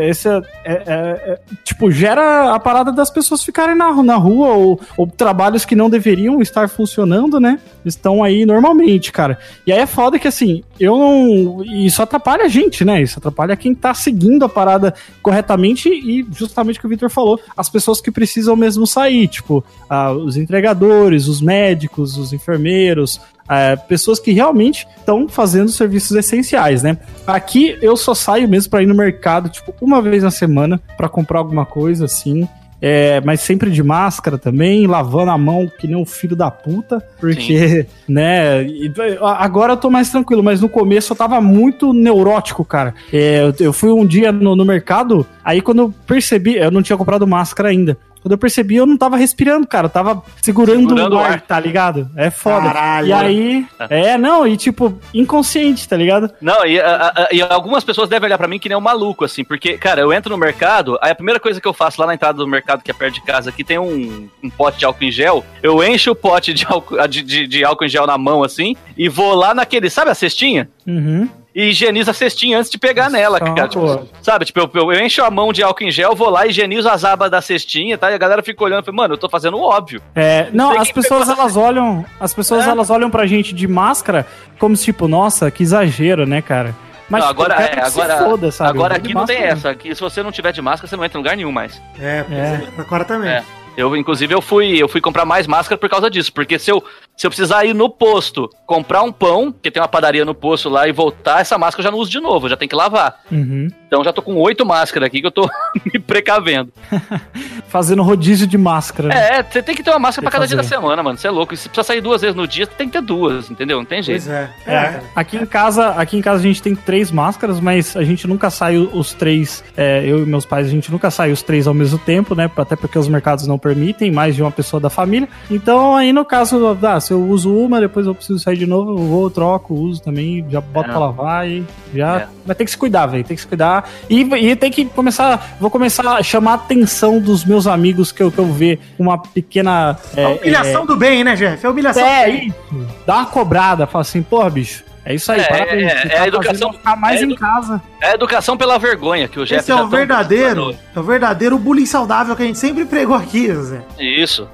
esse é- é- é- tipo, gera a parada das pessoas ficarem na, na rua ou, ou trabalhos que não deveriam estar funcionando, né? Estão aí normalmente, cara. E aí é foda que assim, eu não. Isso atrapalha a gente, né? Isso atrapalha quem tá seguindo a parada corretamente e justamente o que o Victor falou, as pessoas que precisam mesmo sair, tipo, ah, os entregadores, os médicos, os enfermeiros, ah, pessoas que realmente estão fazendo serviços essenciais, né? Aqui eu só saio mesmo pra ir no mercado, tipo, uma vez na semana pra comprar alguma coisa assim. É, mas sempre de máscara também, lavando a mão que nem um filho da puta, porque, [LAUGHS] né, e- agora eu tô mais tranquilo, mas no começo eu tava muito neurótico, cara. É, eu, eu fui um dia no, no mercado, aí quando eu percebi, eu não tinha comprado máscara ainda. Quando eu percebi, eu não tava respirando, cara. Eu tava segurando, Segurando o o ar, ar. tá ligado? É foda. Caralho. E aí. É, não, e tipo, inconsciente, tá ligado? Não, e, a- a- e algumas pessoas devem olhar pra mim que nem um maluco, assim, porque, cara, eu entro no mercado, aí a primeira coisa que eu faço lá na entrada do mercado, que é perto de casa, aqui tem um, um pote de álcool em gel, eu encho o pote de álcool, de, de- de álcool em gel na mão, assim, e vou lá naquele, sabe a cestinha? Uhum. E higienizo a cestinha antes de pegar nela, Ah, cara. Tipo, sabe, tipo, eu, eu encho a mão de álcool em gel, vou lá, higienizo as abas da cestinha, tá? E a galera fica olhando e fala, mano, eu tô fazendo o óbvio. É, não, as pessoas pegou- elas olham, as pessoas É. elas olham pra gente de máscara como se tipo, nossa, que exagero, né, cara? Mas Não, tipo, agora, eu é, agora, foda, sabe? agora Eu aqui não tem essa. Aqui, se você não tiver de máscara, você não entra em lugar nenhum mais. É, pois É. é. Agora também. É. Eu, inclusive, eu fui, eu fui comprar mais máscara por causa disso. Porque se eu, se eu precisar ir no posto, comprar um pão, que tem uma padaria no posto lá, e voltar, essa máscara eu já não uso de novo, eu já tem que lavar. Uhum. Então já tô com oito máscaras aqui que eu tô [LAUGHS] me precavendo. [LAUGHS] Fazendo rodízio de máscara. né? É, você tem que ter uma máscara pra cada que dia da fazer. semana, mano. Você é louco. E se precisa sair duas vezes no dia, você tem que ter duas, entendeu? Não tem jeito. Pois é. É, aqui em casa, aqui em casa a gente tem três máscaras, mas a gente nunca sai os três, é, eu e meus pais, a gente nunca sai os três ao mesmo tempo, né? Até porque os mercados não permitem mais de uma pessoa da família. Então, aí no caso, ah, se eu uso uma, depois eu preciso sair de novo, eu vou, troco, uso também, já boto É. pra lavar e já. É. Vai ter que se cuidar, velho. Tem que se cuidar. E, e tem que começar. Vou começar a chamar a atenção dos meus amigos que eu, que eu ver uma pequena. É, É, humilhação do bem, né, Jeff? É humilhação do é, bem. isso. Dá uma cobrada, fala assim, porra, bicho. É isso aí, É, parabéns. é, você é tá a educação- ficar mais é em edu- casa. É educação pela vergonha que o Jeff Esse é o verdadeiro, é o verdadeiro bullying saudável que a gente sempre pregou aqui, Zé. Isso.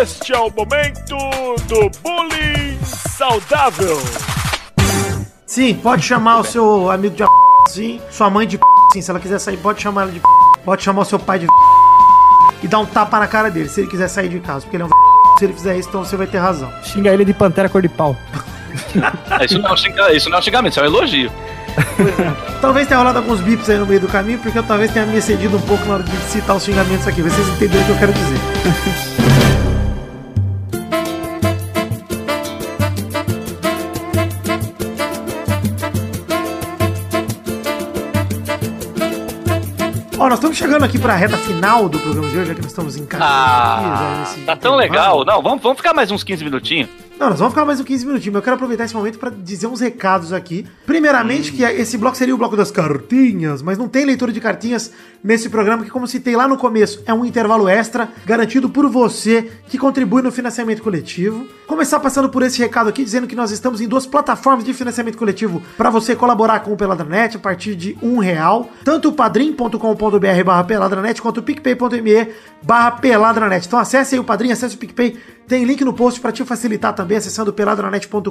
Este é o momento do bullying saudável. Sim, pode chamar o seu amigo de sim, sua mãe de sim, se ela quiser sair, pode chamar ela de pode chamar o seu pai de e dar um tapa na cara dele, se ele quiser sair de casa, porque ele é um se ele fizer isso, então você vai ter razão. Xinga ele de pantera cor de pau. É, Isso não, é um xinga- isso não é um xingamento, isso é um elogio. [LAUGHS] Talvez tenha rolado alguns bips aí no meio do caminho, porque eu talvez tenha me excedido um pouco na hora de citar os xingamentos aqui, vocês entenderam o que eu quero dizer. [LAUGHS] estamos chegando aqui pra reta final do programa de hoje, já que nós estamos encaixando Ah, tá tão legal. Não, vamos, vamos ficar mais uns 15 minutinhos. Não, nós vamos ficar mais uns 15 minutinhos, mas eu quero aproveitar esse momento pra dizer uns recados aqui. Primeiramente, que esse bloco seria o bloco das cartinhas, mas não tem leitura de cartinhas nesse programa, que como citei lá no começo, é um intervalo extra, garantido por você que contribui no financiamento coletivo. Começar passando por esse recado aqui, dizendo que nós estamos em duas plataformas de financiamento coletivo para você colaborar com o Peladranet a partir de um real, tanto o padrim.com.br barra peladranet, quanto o picpay.me barra peladranet. Então acesse aí o Padrim, acesse o PicPay, tem link no post para te facilitar também, acessando peladranet.com.br.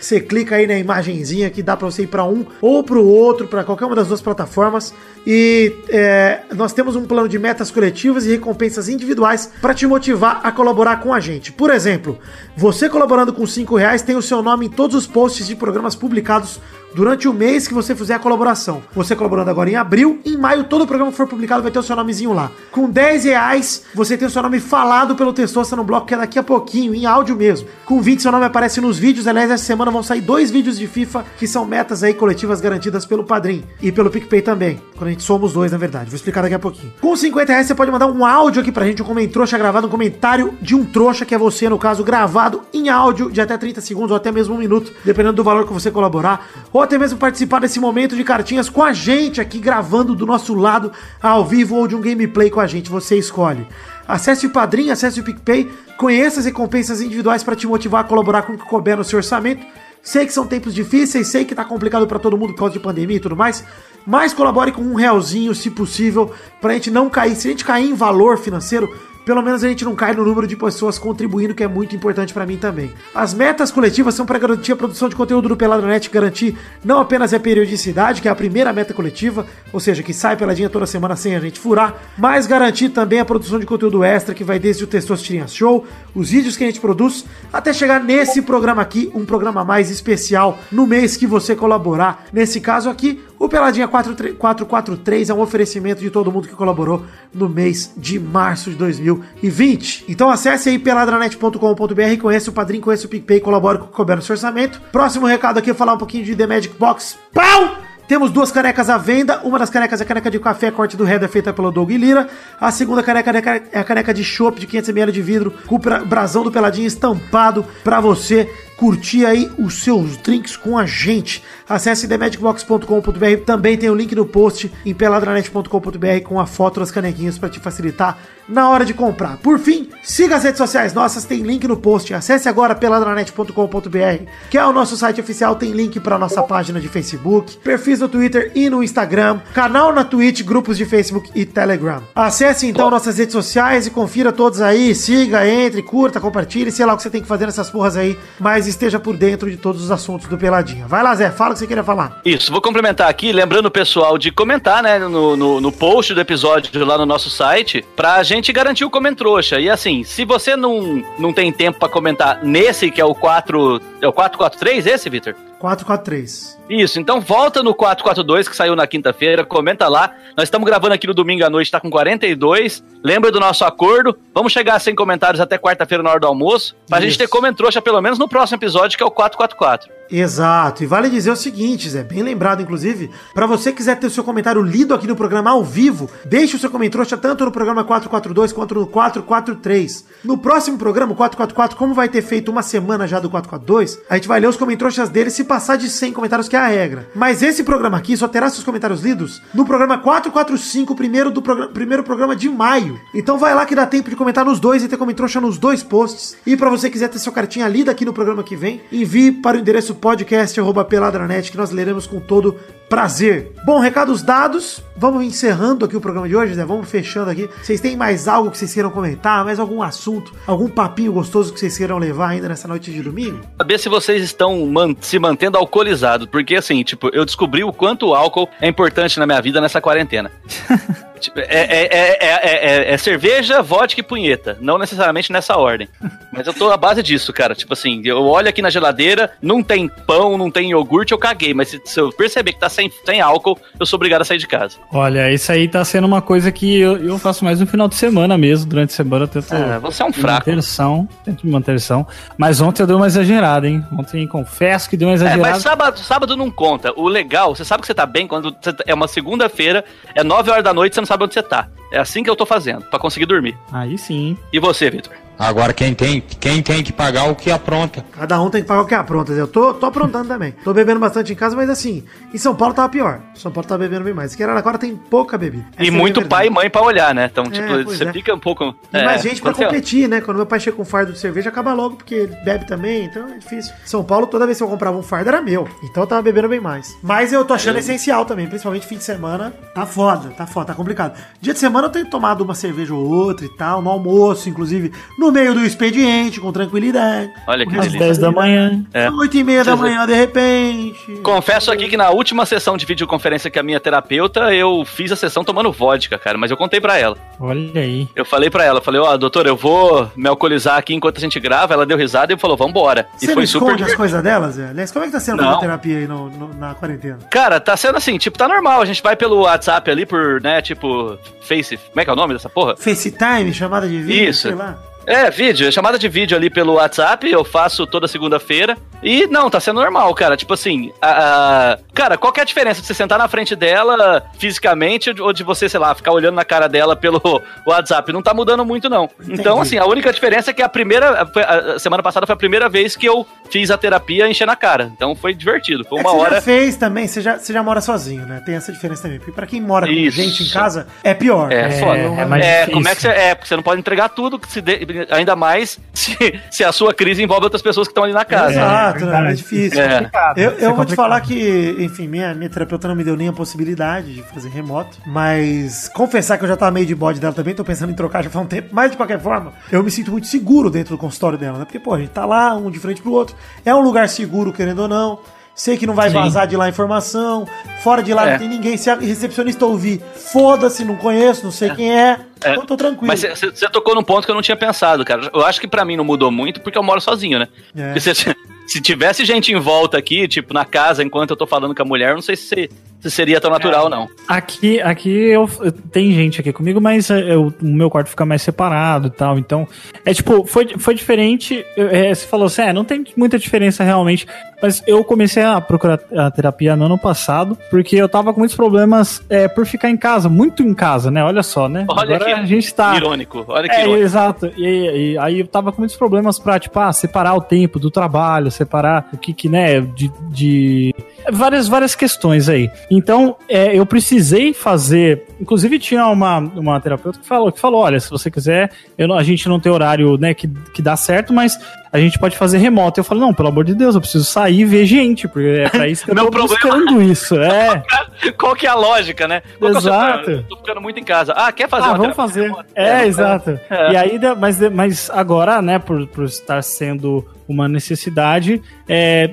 Você clica aí na imagenzinha que dá para você ir para um ou para o outro, para qualquer uma das duas plataformas. E é, nós temos um plano de metas coletivas e recompensas individuais para te motivar a colaborar com a gente. Por exemplo, você colaborando com 5 reais tem o seu nome em todos os posts de programas publicados durante o mês que você fizer a colaboração. Você colaborando agora em abril, em maio todo o programa que for publicado vai ter o seu nomezinho lá. Com 10 reais, você tem o seu nome falado pelo Testosta no bloco, que é daqui a pouquinho, em áudio mesmo. Com 20, seu nome aparece nos vídeos. Aliás, essa semana vão sair dois vídeos de FIFA, que são metas aí coletivas garantidas pelo Padrim. E pelo PicPay também. Quando a gente somos dois, na verdade. Vou explicar daqui a pouquinho. Com 50 reais, você pode mandar um áudio aqui pra gente, um comentário trouxa gravado, um comentário de um trouxa, que é você, no caso, gravado em áudio de até 30 segundos ou até mesmo um minuto, dependendo do valor que você colaborar. Ou até mesmo participar desse momento de cartinhas com a gente aqui, gravando do nosso lado, ao vivo, ou de um gameplay com a gente. Você escolhe. Acesse o Padrim, acesse o PicPay, conheça as recompensas individuais para te motivar a colaborar com o que couber no seu orçamento. Sei que são tempos difíceis, sei que tá complicado para todo mundo por causa de pandemia e tudo mais, mas colabore com um realzinho, se possível, pra gente não cair. Se a gente cair em valor financeiro, pelo menos a gente não cai no número de pessoas contribuindo, que é muito importante para mim também. As metas coletivas são para garantir a produção de conteúdo do Peladranet, garantir não apenas a periodicidade, que é a primeira meta coletiva, ou seja, que sai peladinha toda semana sem a gente furar, mas garantir também a produção de conteúdo extra, que vai desde o Testosterinha Show, os vídeos que a gente produz, até chegar nesse programa aqui, um programa mais especial no mês que você colaborar. Nesse caso aqui, o Peladinha 443 é um oferecimento de todo mundo que colaborou no mês de março de 2020. Então acesse aí peladranet.com.br, conheça o Padrim, conheça o PicPay, colabore com o que couber seu orçamento. Próximo recado aqui é falar um pouquinho de The Magic Box. Pau! Temos duas canecas à venda. Uma das canecas é a caneca de café, corte do Header, feita pelo Doug Lira. A segunda caneca é a caneca de chopp de 500ml de vidro, com o brasão do Peladinho estampado para você curtir aí os seus drinks com a gente. Acesse themagicbox.com.br, também tem o link no post em peladranet.com.br com a foto das canequinhas para te facilitar na hora de comprar. Por fim, siga as redes sociais nossas, tem link no post. Acesse agora peladranet.com.br, que é o nosso site oficial, tem link para nossa página de Facebook, perfis no Twitter e no Instagram, canal na Twitch, grupos de Facebook e Telegram. Acesse então nossas redes sociais e confira todos aí, siga, entre, curta, compartilhe, sei lá o que você tem que fazer nessas porras aí, mas esteja por dentro de todos os assuntos do Peladinha. Vai lá, Zé, fala o que você queria falar. Isso, vou complementar aqui, lembrando o pessoal de comentar, né, no, no, no post do episódio lá no nosso site, pra gente garantir o Comentrouxa. E assim, se você não, não tem tempo pra comentar nesse, que é o 4. É o 443, esse, Victor? 443. Isso, então volta no 442 que saiu na quinta-feira, comenta lá. Nós estamos gravando aqui no domingo à noite, tá com 42. Lembra do nosso acordo? Vamos chegar a 100 comentários até quarta-feira na hora do almoço, pra Isso. gente ter comentrouxa pelo menos no próximo episódio, que é o 444. Exato, e vale dizer o seguinte, Zé, bem lembrado inclusive, para você que quiser ter o seu comentário lido aqui no programa ao vivo, deixe o seu comentário tanto no programa 442 quanto no 443. No próximo programa, o 444, como vai ter feito uma semana já do 442, a gente vai ler os comentários dele se passar de 100 comentários, que é a regra. Mas esse programa aqui só terá seus comentários lidos no programa 445, primeiro, do programa, primeiro programa de maio. Então vai lá que dá tempo de comentar nos dois e ter comentário nos dois posts. E para você quiser ter sua cartinha lida aqui no programa que vem, envie para o endereço podcast@peladranet que nós leremos com todo prazer. Bom, recados dados, vamos encerrando aqui o programa de hoje, né? Vamos fechando aqui. Vocês têm mais algo que vocês queiram comentar, mais algum assunto, algum papinho gostoso que vocês queiram levar ainda nessa noite de domingo? Saber se vocês estão man- se mantendo alcoolizados, porque assim, tipo, eu descobri o quanto o álcool é importante na minha vida nessa quarentena. [LAUGHS] tipo, é, é, é, é, é, é cerveja, vodka e punheta. Não necessariamente nessa ordem. Mas eu tô à base disso, cara. Tipo assim, eu olho aqui na geladeira, não tem pão, não tem iogurte, eu caguei. Mas se, eu perceber que tá sem, sem álcool, eu sou obrigado a sair de casa. Olha, isso aí tá sendo uma coisa que eu, eu faço mais no final de semana mesmo. Durante a semana eu tento. É, você é um fraco. manter são, tento me manter são. Mas ontem eu dei uma exagerada, hein? Ontem confesso que deu uma É, exagerada. mas sábado, sábado não conta. O legal, você sabe que você tá bem quando é uma segunda-feira, é 9 horas da noite, você não sabe onde você tá. É assim que eu tô fazendo, pra conseguir dormir. Aí sim. E você, Vitor? Agora quem tem, quem tem que pagar o que apronta. Cada um tem que pagar o que apronta. Eu tô, tô aprontando também. Tô bebendo bastante em casa, mas assim, em São Paulo tava pior. São Paulo tá bebendo bem mais. Aqui em Araraquara tem pouca bebida. E Essa é a muito verdade. pai e mãe pra olhar, né? Então, tipo, pois você é. fica um pouco. E mais gente pra competir, né? Quando meu pai chega com um fardo de cerveja, acaba logo, porque ele bebe também, então é difícil. São Paulo, toda vez que eu comprava um fardo, era meu. Então eu tava bebendo bem mais. Mas eu tô achando essencial também, principalmente fim de semana. Tá foda, tá foda, tá complicado. Dia de semana eu tenho tomado uma cerveja ou outra e tal, no almoço, inclusive, no meio do expediente, com tranquilidade. Olha que Às delícia. 10 da manhã. É. Oito e meia da manhã, de repente. Confesso aqui que na última sessão de videoconferência com a minha terapeuta, eu fiz a sessão tomando vodka, cara, mas eu contei pra ela. Olha aí. Eu falei pra ela, falei, ó, doutora, eu vou me alcoolizar aqui enquanto a gente grava. Ela deu risada e falou, vambora. E Você não foi super esconde as coisas delas, Zé? Aliás, como é que tá sendo a terapia aí no- no- na quarentena? Cara, tá sendo assim, tipo, tá normal. A gente vai pelo WhatsApp ali por, né, tipo, Face. Como é que é o nome dessa porra? FaceTime, chamada de vídeo, Isso. sei lá. É, vídeo, chamada de vídeo ali pelo WhatsApp, eu faço toda segunda-feira. E não, tá sendo normal, cara. Tipo assim, a, a- cara, qual que é a diferença de você sentar na frente dela fisicamente ou de você, sei lá, ficar olhando na cara dela pelo [LAUGHS] WhatsApp? Não tá mudando muito, não. Então, assim, a única diferença é que a primeira. foi- A semana passada foi a primeira vez que eu fiz a terapia encher na cara. Então foi divertido. Foi É uma você hora. já fez também, você já, você já mora sozinho, né? Tem essa diferença também. Porque pra quem mora com Isso. gente em casa, é pior. É, foda. é mais É, difícil. como é que você. É, porque você não pode entregar tudo, que se dê- ainda mais [LAUGHS] se, se a sua crise envolve outras pessoas que estão ali na casa. Exato, né? É difícil. É. complicado. Eu, eu é vou te falar que, enfim, minha, minha terapeuta não me deu nem a possibilidade de fazer remoto, mas confessar que eu já tava meio de bode dela também, tô pensando em trocar já faz um tempo, mas de qualquer forma, eu me sinto muito seguro dentro do consultório dela, né? Porque, pô, a gente tá lá, um de frente pro outro, é um lugar seguro, querendo ou não, sei que não vai Sim. vazar de lá informação, fora de lá É. não tem ninguém, se a recepcionista ouvir, foda-se, não conheço, não sei quem é, É. então tô tranquilo. Mas você tocou num ponto que eu não tinha pensado, cara. Eu acho que pra mim não mudou muito porque eu moro sozinho, né? É. Se, [LAUGHS] se tivesse gente em volta aqui, tipo, na casa, enquanto eu tô falando com a mulher, eu não sei se, se seria tão natural, não. Aqui, aqui eu, eu- tem gente aqui comigo, mas é, eu- o meu quarto fica mais separado e tal. Então, é tipo, foi, foi diferente. é, você falou assim, é, não tem muita diferença realmente. Mas eu comecei a procurar a terapia no ano passado, porque eu tava com muitos problemas é, por ficar em casa, muito em casa, né? Olha só, né? Olha Agora que a gente tá. irônico. Olha que É, irônico. exato. E, e aí eu tava com muitos problemas pra, tipo, ah, separar o tempo do trabalho, separar o que que, né, de... de- Várias, várias questões aí. Então, é, eu precisei fazer... Inclusive, tinha uma, uma terapeuta que falou, que falou, olha, se você quiser, eu a gente não tem horário, né, que, que dá certo, mas a gente pode fazer remoto. Eu falei, não, pelo amor de Deus, eu preciso sair e ver gente, porque é pra isso que eu [LAUGHS] Meu tô problema. buscando [LAUGHS] isso. É, [LAUGHS] Qual que é a lógica, né? Qual é Exato. Eu tô ficando muito em casa. Ah, quer fazer ah, vamos fazer. É, não, exato. É. E aí, mas, mas agora, né, por, por estar sendo uma necessidade, é,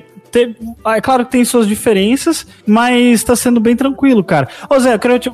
é claro que tem suas diferenças, mas tá sendo bem tranquilo, cara. Ô Zé, eu queria te,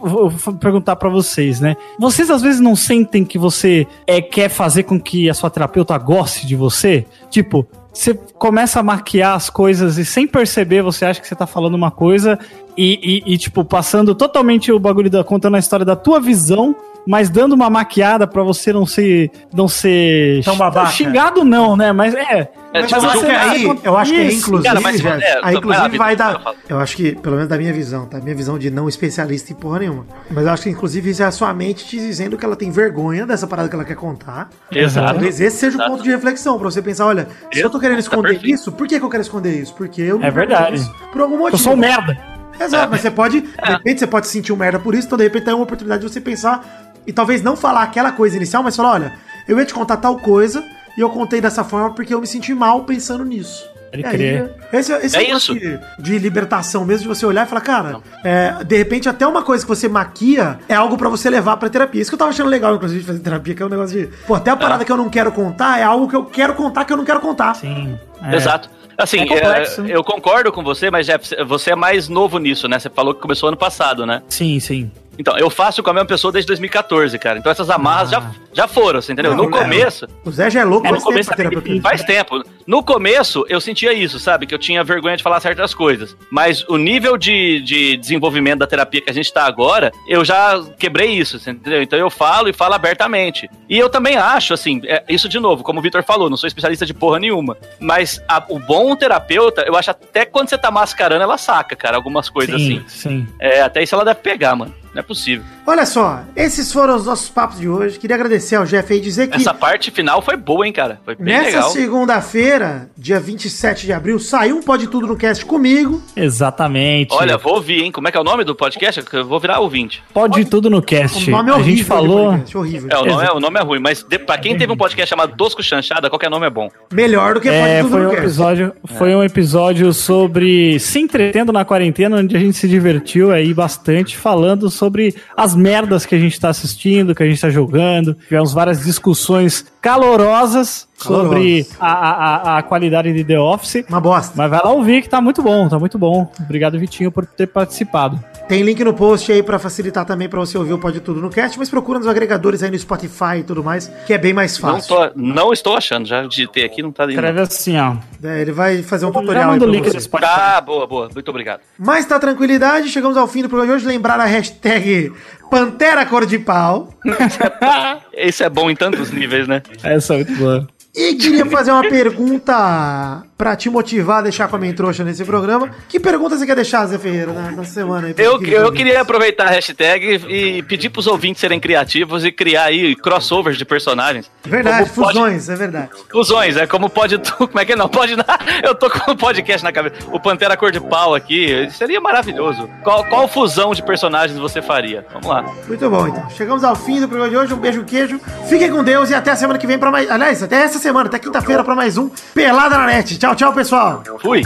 perguntar pra vocês, né? Vocês às vezes não sentem que você é, quer fazer com que a sua terapeuta goste de você? Tipo, você começa a maquiar as coisas e sem perceber você acha que você tá falando uma coisa e, e- e, tipo, passando totalmente o bagulho da contando a história da tua visão, mas dando uma maquiada pra você não ser não ser Tão babaca. xingado não, né? Mas é, É, Mas tipo, eu acho você que vai aí, eu acho que aí, isso. inclusive, Cara, mas, Jeff, é, aí, inclusive vai eu dar. Eu acho que, pelo menos da minha visão, tá? Minha visão de não especialista em porra nenhuma. Mas eu acho que, inclusive, isso é a sua mente te dizendo que ela tem vergonha dessa parada que ela quer contar. Exato. Talvez esse seja o ponto de reflexão, pra você pensar, olha, se eu tô querendo esconder perfeito. isso, por que, que eu quero esconder isso? Porque eu É verdade. Por algum motivo. eu sou um merda. Exato, mas você pode, de repente, você pode se sentir um merda por isso, então de repente tem uma oportunidade de você pensar e talvez não falar aquela coisa inicial, mas falar, olha, eu ia te contar tal coisa e eu contei dessa forma porque eu me senti mal pensando nisso. Pode E aí, crer. esse, esse É é, o isso. de, de libertação mesmo, de você olhar e falar, cara, é, de repente até uma coisa que você maquia é algo pra você levar pra terapia. Isso que eu tava achando legal, inclusive, de fazer terapia, que é um negócio de, pô, até a parada que eu não quero contar é algo que eu quero contar que eu não quero contar. Sim. é. Exato. Assim, É complexo, é, né? eu concordo com você, mas Jeff, você é mais novo nisso, né? Você falou que começou ano passado, né? Sim, sim. Então, eu faço com a mesma pessoa desde 2014, cara. Então essas amarras já, já foram, você entendeu? Não, no começo. O Zé já é louco É, no tempo começo terapeuta. faz tempo. No começo, eu sentia isso, sabe? Que eu tinha vergonha de falar certas coisas. Mas o nível de, de desenvolvimento da terapia que a gente tá agora, eu já quebrei isso, você entendeu? Então eu falo e falo abertamente. E eu também acho, assim, é, isso de novo, como o Vitor falou, não sou especialista de porra nenhuma. Mas a- o bom terapeuta, eu acho até quando você tá mascarando, ela saca, cara, algumas coisas sim, assim. sim. É, até isso ela deve pegar, mano. Não é possível. Olha só, esses foram os nossos papos de hoje. Queria agradecer ao Jeff aí e dizer que Essa parte final foi boa, hein, cara? Foi bem nessa legal. segunda-feira, dia 27 de abril, saiu um Pode Tudo no Cast comigo. Exatamente. Olha, vou ouvir, hein? Como é que é o nome do podcast? Eu vou virar ouvinte. pode tudo no cast. O nome é a horrível. gente de falou. podcast, horrível. É, o nome é, o nome é ruim, mas de, pra quem teve um podcast chamado Tosco Chanchada, qualquer nome é bom. Melhor do que É, Pode Tudo foi no um Cast. episódio, foi um episódio sobre se entretendo na quarentena, onde a gente se divertiu aí bastante, falando sobre as merdas que a gente tá assistindo, que a gente tá jogando. Tivemos várias discussões calorosas sobre a, a, a- qualidade de The Office. Uma bosta. Mas vai lá ouvir que tá muito bom, tá muito bom. Obrigado, Vitinho, por ter participado. Tem link no post aí pra facilitar também pra você ouvir o Pode Tudo no Cast, mas procura nos agregadores aí no Spotify e tudo mais, que é bem mais Não, fácil. tô- não estou achando, já digitei aqui, não tá indo. Escreve assim, ó. É, ele vai fazer um Já tutorial aí manda o pra link do você. Spotify. Tá, boa, boa. Muito obrigado. Mas tá tranquilidade, chegamos ao fim do programa de hoje. Lembrar a hashtag Pantera Cor de Pau. [LAUGHS] Esse é bom em tantos níveis, né? Essa é muito boa. E queria fazer uma pergunta pra te motivar a deixar com a trouxa nesse programa. Que pergunta você quer deixar, Zé Ferreira, na, na semana aí? Eu, queridos eu queria aproveitar a hashtag e pedir pros ouvintes serem criativos e criar aí crossovers de personagens. Verdade, Como pode- fusões, é verdade. Fusões, é como pode. [LAUGHS] Como é que não? Pode. Eu tô com o podcast na cabeça. O Pantera Cor de Pau aqui. Seria maravilhoso. Qual, qual fusão de personagens você faria? Vamos lá. Muito bom, então. Chegamos ao fim do programa de hoje. Um beijo, queijo. Fiquem com Deus e até a semana que vem pra mais. Aliás, até essa semana, até quinta-feira pra mais um Pelada na Net. Tchau, tchau, pessoal. Fui.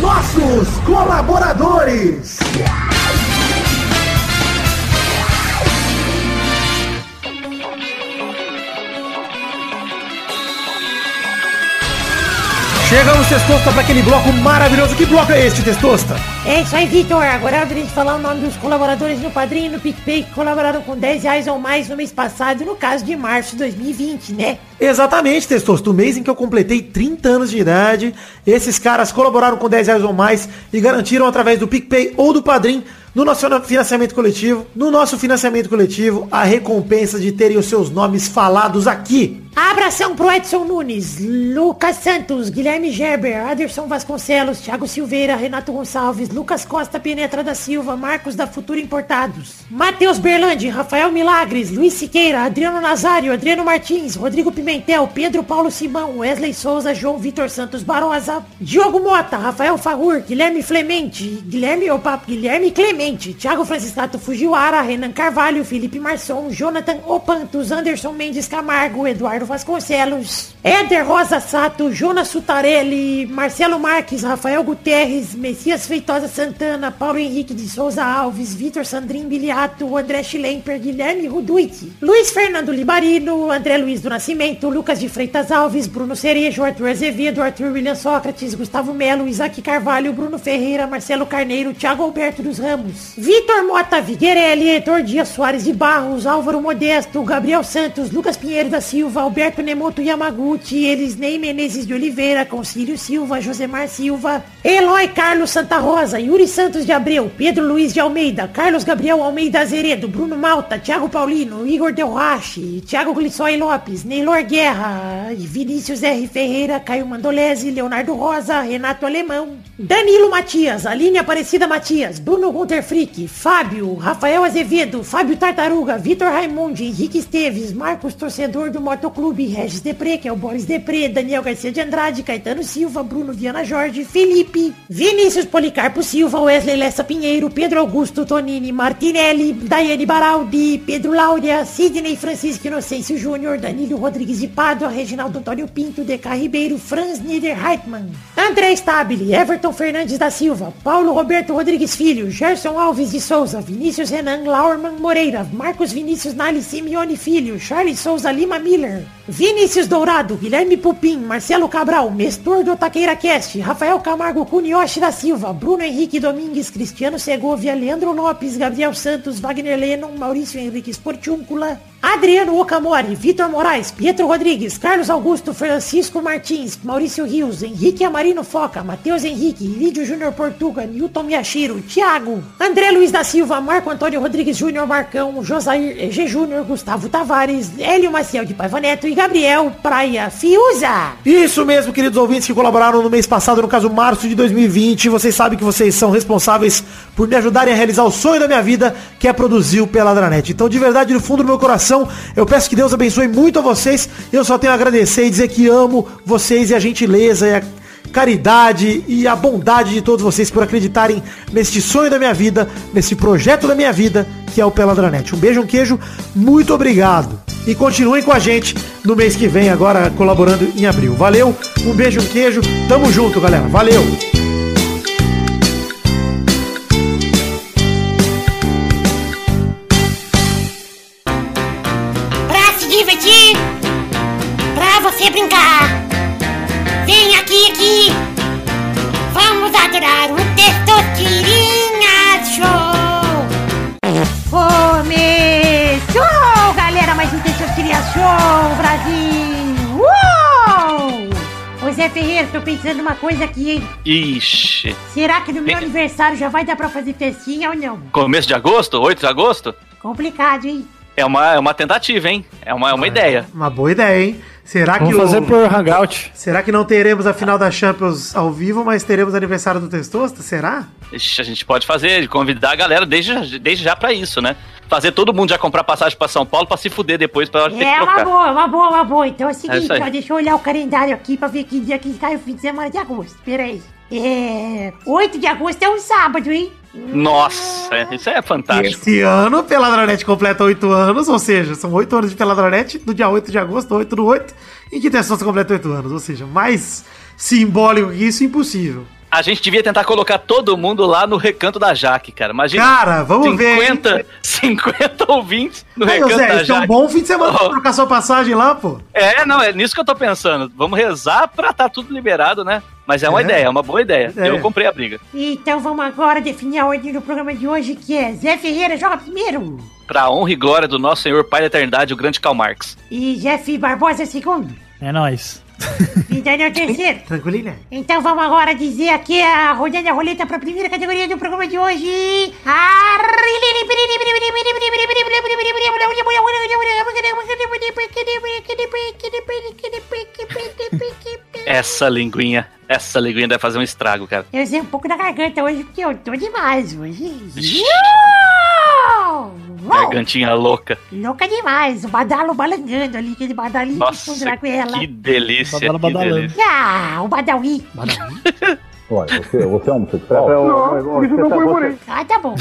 Nossos colaboradores. Chegamos, Testosta, para aquele bloco maravilhoso. Que bloco é este, Testosta? É isso aí, Vitor. Agora é de falar o nome dos colaboradores no Padrinho e no PicPay que colaboraram com 10 reais ou mais no mês passado, no caso de março de 2020, né? Exatamente, Testosta. O mês em que eu completei 30 anos de idade, esses caras colaboraram com 10 reais ou mais e garantiram através do PicPay ou do Padrim no nosso financiamento coletivo, no nosso financiamento coletivo, a recompensa de terem os seus nomes falados aqui. Abração pro Edson Nunes, Lucas Santos, Guilherme Gerber, Aderson Vasconcelos, Thiago Silveira, Renato Gonçalves, Lucas Costa Penetra da Silva, Marcos da Futura Importados, Matheus Berlandi, Rafael Milagres, Luiz Siqueira, Adriano Nazário, Adriano Martins, Rodrigo Pimentel, Pedro Paulo Simão, Wesley Souza, João Vitor Santos Barosa, Diogo Mota, Rafael Farrur, Guilherme Clemente, Guilherme, opa, Guilherme Clemente, Thiago Franciscato Fujiwara, Renan Carvalho, Felipe Marçom, Jonathan Opantos, Anderson Mendes Camargo, Eduardo Vasconcelos, Éder Rosa Sato, Jonas Sutarelli, Marcelo Marques, Rafael Guterres, Messias Feitosa Santana, Paulo Henrique de Souza Alves, Vitor Sandrin Biliato, André Schlemper, Guilherme Ruduit, Luiz Fernando Libarino, André Luiz do Nascimento, Lucas de Freitas Alves, Bruno Cerejo, Arthur Azevedo, Arthur William Sócrates, Gustavo Melo, Isaac Carvalho, Bruno Ferreira, Marcelo Carneiro, Thiago Alberto dos Ramos, Vitor Mota Viguerelli, Heitor Dias Soares de Barros, Álvaro Modesto, Gabriel Santos, Lucas Pinheiro da Silva, Alberto Nemoto Yamaguchi, Elisnei Menezes de Oliveira, Concílio Silva, Josemar Silva, Eloy Carlos Santa Rosa, Yuri Santos de Abreu, Pedro Luiz de Almeida, Carlos Gabriel Almeida Azeredo, Bruno Malta, Thiago Paulino, Igor Delrache, Thiago Glissói Lopes, Neylor Guerra, Vinícius R. Ferreira, Caio Mandolese, Leonardo Rosa, Renato Alemão, Danilo Matias, Aline Aparecida Matias, Bruno Gunter Frick, Fábio, Rafael Azevedo, Fábio Tartaruga, Vitor Raimundi, Henrique Esteves, Marcos Torcedor do Motoclube, Regis Depré, que é o Boris Depré, Daniel Garcia de Andrade, Caetano Silva, Bruno Viana Jorge, Felipe Felipe, Vinícius Policarpo Silva, Wesley Lessa Pinheiro, Pedro Augusto Tonini Martinelli, Daiane Baraldi, Pedro Laura, Sidney Francisco Inocêncio Júnior, Danilo Rodrigues de Pádua, Reginaldo Antônio Pinto, Deca Ribeiro, Franz Niederreitmann, André Stabile, Everton Fernandes da Silva, Paulo Roberto Rodrigues Filho, Gerson Alves de Souza, Vinícius Renan Laurman Moreira, Marcos Vinícius Nali Simeone Filho, Charles Souza Lima Miller, Vinícius Dourado, Guilherme Pupim, Marcelo Cabral, Mestor do Taqueira Cast, Rafael Camargo Cunioche da Silva, Bruno Henrique Domingues, Cristiano Segovia, Leandro Lopes, Gabriel Santos, Wagner Lennon, Maurício Henrique Sportiúncula, Adriano Okamori, Vitor Moraes, Pietro Rodrigues, Carlos Augusto, Francisco Martins, Maurício Rios, Henrique Amarino Foca, Matheus Henrique, Lídio Júnior Portuga, Newton Miyashiro, Thiago, André Luiz da Silva, Marco Antônio Rodrigues Júnior Marcão, Josair EG Júnior, Gustavo Tavares, Hélio Maciel de Paiva Neto e Gabriel Praia Fiuza. Isso mesmo, queridos ouvintes que colaboraram no mês passado, no caso março de 2020. Vocês sabem que vocês são responsáveis por me ajudarem a realizar o sonho da minha vida, que é produzir o Peladranet. Então, de verdade, no fundo do meu coração, eu peço que Deus abençoe muito a vocês. Eu só tenho a agradecer e dizer que amo vocês e a gentileza e a caridade e a bondade de todos vocês por acreditarem neste sonho da minha vida, nesse projeto da minha vida, que é o Peladranet. Um beijo, um queijo, muito obrigado. E continuem com a gente no mês que vem, agora colaborando em abril. Valeu, um beijo, um queijo, tamo junto, galera. Valeu! Você brincar. Vem aqui, aqui. Vamos adorar o Testosterinha Show. Começou, galera, mais um Testosterinha Show, Brasil! Uou! Ô Zé Ferreira, tô pensando uma coisa aqui, hein? Ixi. Será que no meu aniversário já vai dar pra fazer festinha ou não? Começo de agosto? 8 de agosto? Complicado, hein? É uma, é uma tentativa, hein? É uma, é uma ideia. Uma boa ideia, hein? Será que Vamos o- fazer por Hangout. Será que não teremos a final da Champions ao vivo, mas teremos aniversário do Testosta? Será? Ixi, a gente pode fazer, convidar a galera desde, desde já pra isso, né? Fazer todo mundo já comprar passagem pra São Paulo pra se fuder depois pra hora de ter que É uma boa, uma boa, uma boa. Então é o É seguinte, aí. ó, deixa eu olhar o calendário aqui pra ver que dia que cai o fim de semana de agosto. Pera aí. É. 8 de agosto é um sábado, hein? Nossa, isso é fantástico. Esse ano o Peladranet completa 8 anos, ou seja, são 8 anos de Peladranet, no dia 8 de agosto, 8 do 8, e que Testosta completa 8 anos, ou seja, mais simbólico que isso, impossível. A gente devia tentar colocar todo mundo lá no recanto da Jaque, cara. Imagina. Cara, vamos ver, 50, 50 ouvintes no recanto Zé, da isso é um Jaque. bom fim de semana pra Oh. trocar sua passagem lá, pô. É, não, é nisso que eu tô pensando. Vamos rezar pra tá tudo liberado, né? Mas é uma É. ideia, é uma boa ideia. É. Eu comprei a briga. Então vamos agora definir a ordem do programa de hoje, que é Zé Ferreira joga primeiro. Pra honra e glória do nosso Senhor Pai da Eternidade, o grande Karl Marx. E Jeff Barbosa segundo. É nóis. E Daniel terceiro. Tranquilinha? Então vamos agora dizer aqui a rodando a roleta para a primeira categoria do programa de hoje. Essa linguinha, essa linguinha deve fazer um estrago, cara. Eu sei um pouco da garganta hoje porque eu tô demais hoje. Uau! Uau! Gargantinha louca. Louca demais, o badalo balangando ali, aquele badalinho que Nossa, encontrar com ela. que delícia, Badala, que delícia. Ah, o badawi. Olha, você, você é homossexual? Ah, tá bom.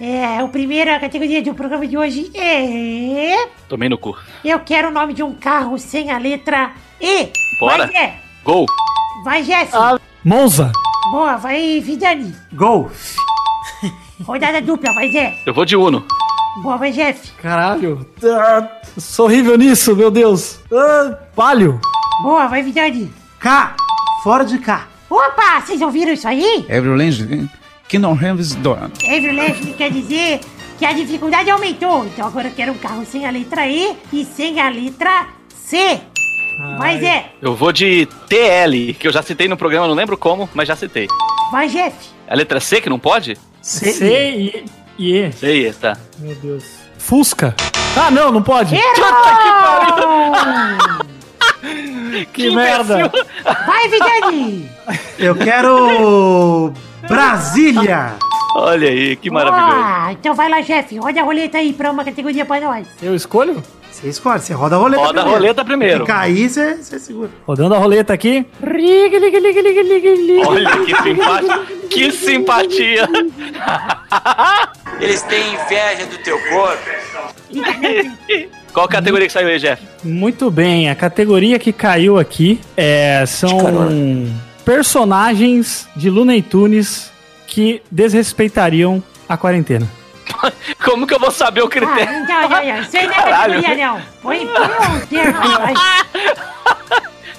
É, o primeiro a categoria do programa de hoje é... Tomei no cu. Eu quero o nome de um carro sem a letra E. Bora. Vai, Zé. Gol. Vai, Jeff. Monza. Boa, vai, Vidani. Gol! Rodada dupla, vai, Zé. Eu vou de Uno. Boa, vai, Jeff. Caralho. Ah, sou horrível nisso, meu Deus. Ah, palio. Boa, vai, Vidani. K! Fora de K! Opa, vocês ouviram isso aí? Every Lange, Kingdom Heaven's Dawn. Everlast quer dizer que a dificuldade aumentou. Então agora eu quero um carro sem a letra E e sem a letra C. Vai, Zé. Eu vou de TL, que eu já citei no programa, não lembro como, mas já citei. Vai, Jeff. A letra C que não pode? C! C e, e E. Sei, tá. Meu Deus. Fusca. Ah, não, não pode. [LAUGHS] Que, merda. Vai, Vidani. Eu quero. Brasília! Olha aí, que maravilhoso. Boa. Então vai lá, Jeff. Roda a roleta aí pra uma categoria pra nós. Eu escolho? Você escolhe, você roda a roleta Roda a roleta primeiro. Se cair, você, você segura. Rodando a roleta aqui. Olha que simpatia. que simpatia. Eles têm inveja do teu corpo. Qual categoria que saiu aí, Jeff? Muito bem, a categoria que caiu aqui é, são personagens de Looney Tunes que desrespeitariam a quarentena. [LAUGHS] Como que eu vou saber o Ah, critério? não, não, não. Isso aí não é Caralho. categoria, não. Põe, põe um termo aí, vai.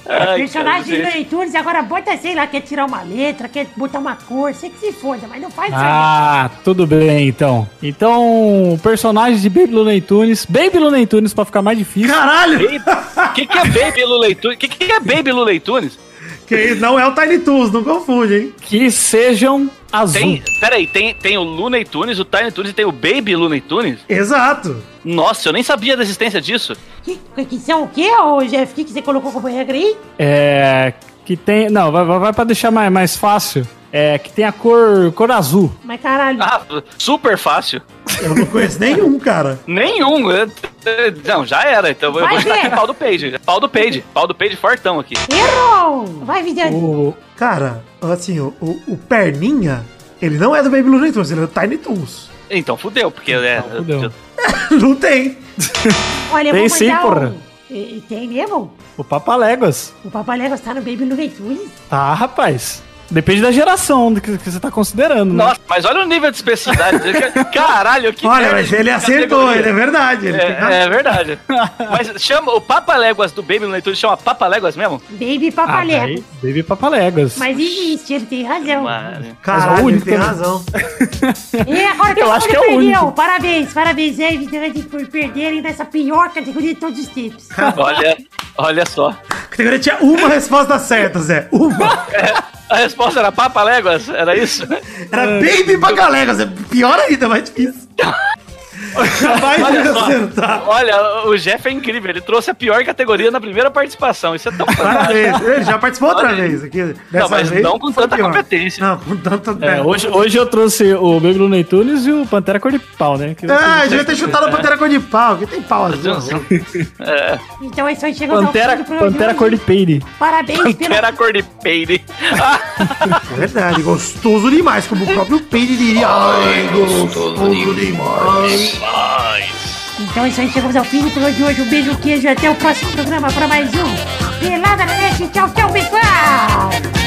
Ai, Personagem de Tunes, agora bota, sei lá, quer tirar uma letra, quer botar uma cor, sei que se foda, mas não faz isso Ah, tudo bem então. Então, personagens de Baby Looney Tunes, Baby Looney Tunes pra ficar mais difícil. Caralho! O que, que é Baby Looney Tunes? O que, que é Baby Looney Tunes? Que não é o Tiny Toons, não confunde, hein? Que sejam azul. Tem, peraí, tem, tem o Looney Tunes, o Tiny Tunes e tem o Baby Looney Tunes? Exato. Nossa, eu nem sabia da existência disso. Que, que são o quê, ô Jeff? O que, que você colocou como regra aí? É. Que tem. Não, vai, vai vai pra deixar mais, mais fácil. É que tem a cor, cor azul. Mas caralho. Ah, super fácil. Eu não conheço nenhum, cara. Nenhum. eu- eu- Não, já era. Então eu Vai vou chutar ver. aqui pau do Page. Pau do Page. Pau do Page fortão aqui. Errou! Vai, Vidani. O, Cara, assim, o, o, o Perninha, ele não é do Baby Looney Tunes, ele é do Tiny Toons. Então fudeu, porque é. fudeu. [LAUGHS] não tem. Olha, eu tem vou sim, porra. um- E- e Tem mesmo? o Papaléguas. O Papaléguas tá no Baby Looney Tunes? Tá, rapaz. Depende da geração que, que você tá considerando, né? Nossa, mas olha o nível de especificidade. [LAUGHS] Caralho, que Olha, mas ele acertou, ele é verdade. Ele tem. É, é verdade. Mas chama o Papaléguas do Baby Looney Tunes chama Papaléguas mesmo? Baby Ah, Papaléguas. daí, Baby Papaléguas. Mas existe, ele tem razão. Mano. Caralho, Mas é o ele único, tem né? razão. E agora Eu acho que é o perdeu. único. Parabéns, parabéns aí, Vidani, por perderem nessa pior categoria de todos os tempos. Olha, olha só. A categoria tinha uma resposta certa, Zé. Uma. A resposta era Papaléguas? Era isso? Era Baby Bagaléguas. É pior ainda, mais difícil. [LAUGHS] Olha acertar. Olha, o Jeff é incrível. Ele trouxe a pior categoria na primeira participação. Isso é tão. Parabéns. Ele já participou outra vez aqui. Dessa Não, mas vez não com tanta pior. competência. Não, com tanta. É, hoje, hoje eu trouxe o Baby Looney Tunes e o Pantera Cor de Pau, né? Que Ah, devia ter chutado a Pantera Cor de Pau, que tem pau azul. [LAUGHS] É, Então é isso aí, chegamos Pantera, ao fim do programa. Pantera Cor de Peire. Parabéns pelo... Pantera cor de peide. É verdade, gostoso demais, como o próprio Peide diria. Ai, gostoso demais. Então é isso aí, chegamos ao fim do programa de hoje. Um beijo, queijo e até o próximo programa para mais um Pelada na Net. Tchau, tchau, pessoal!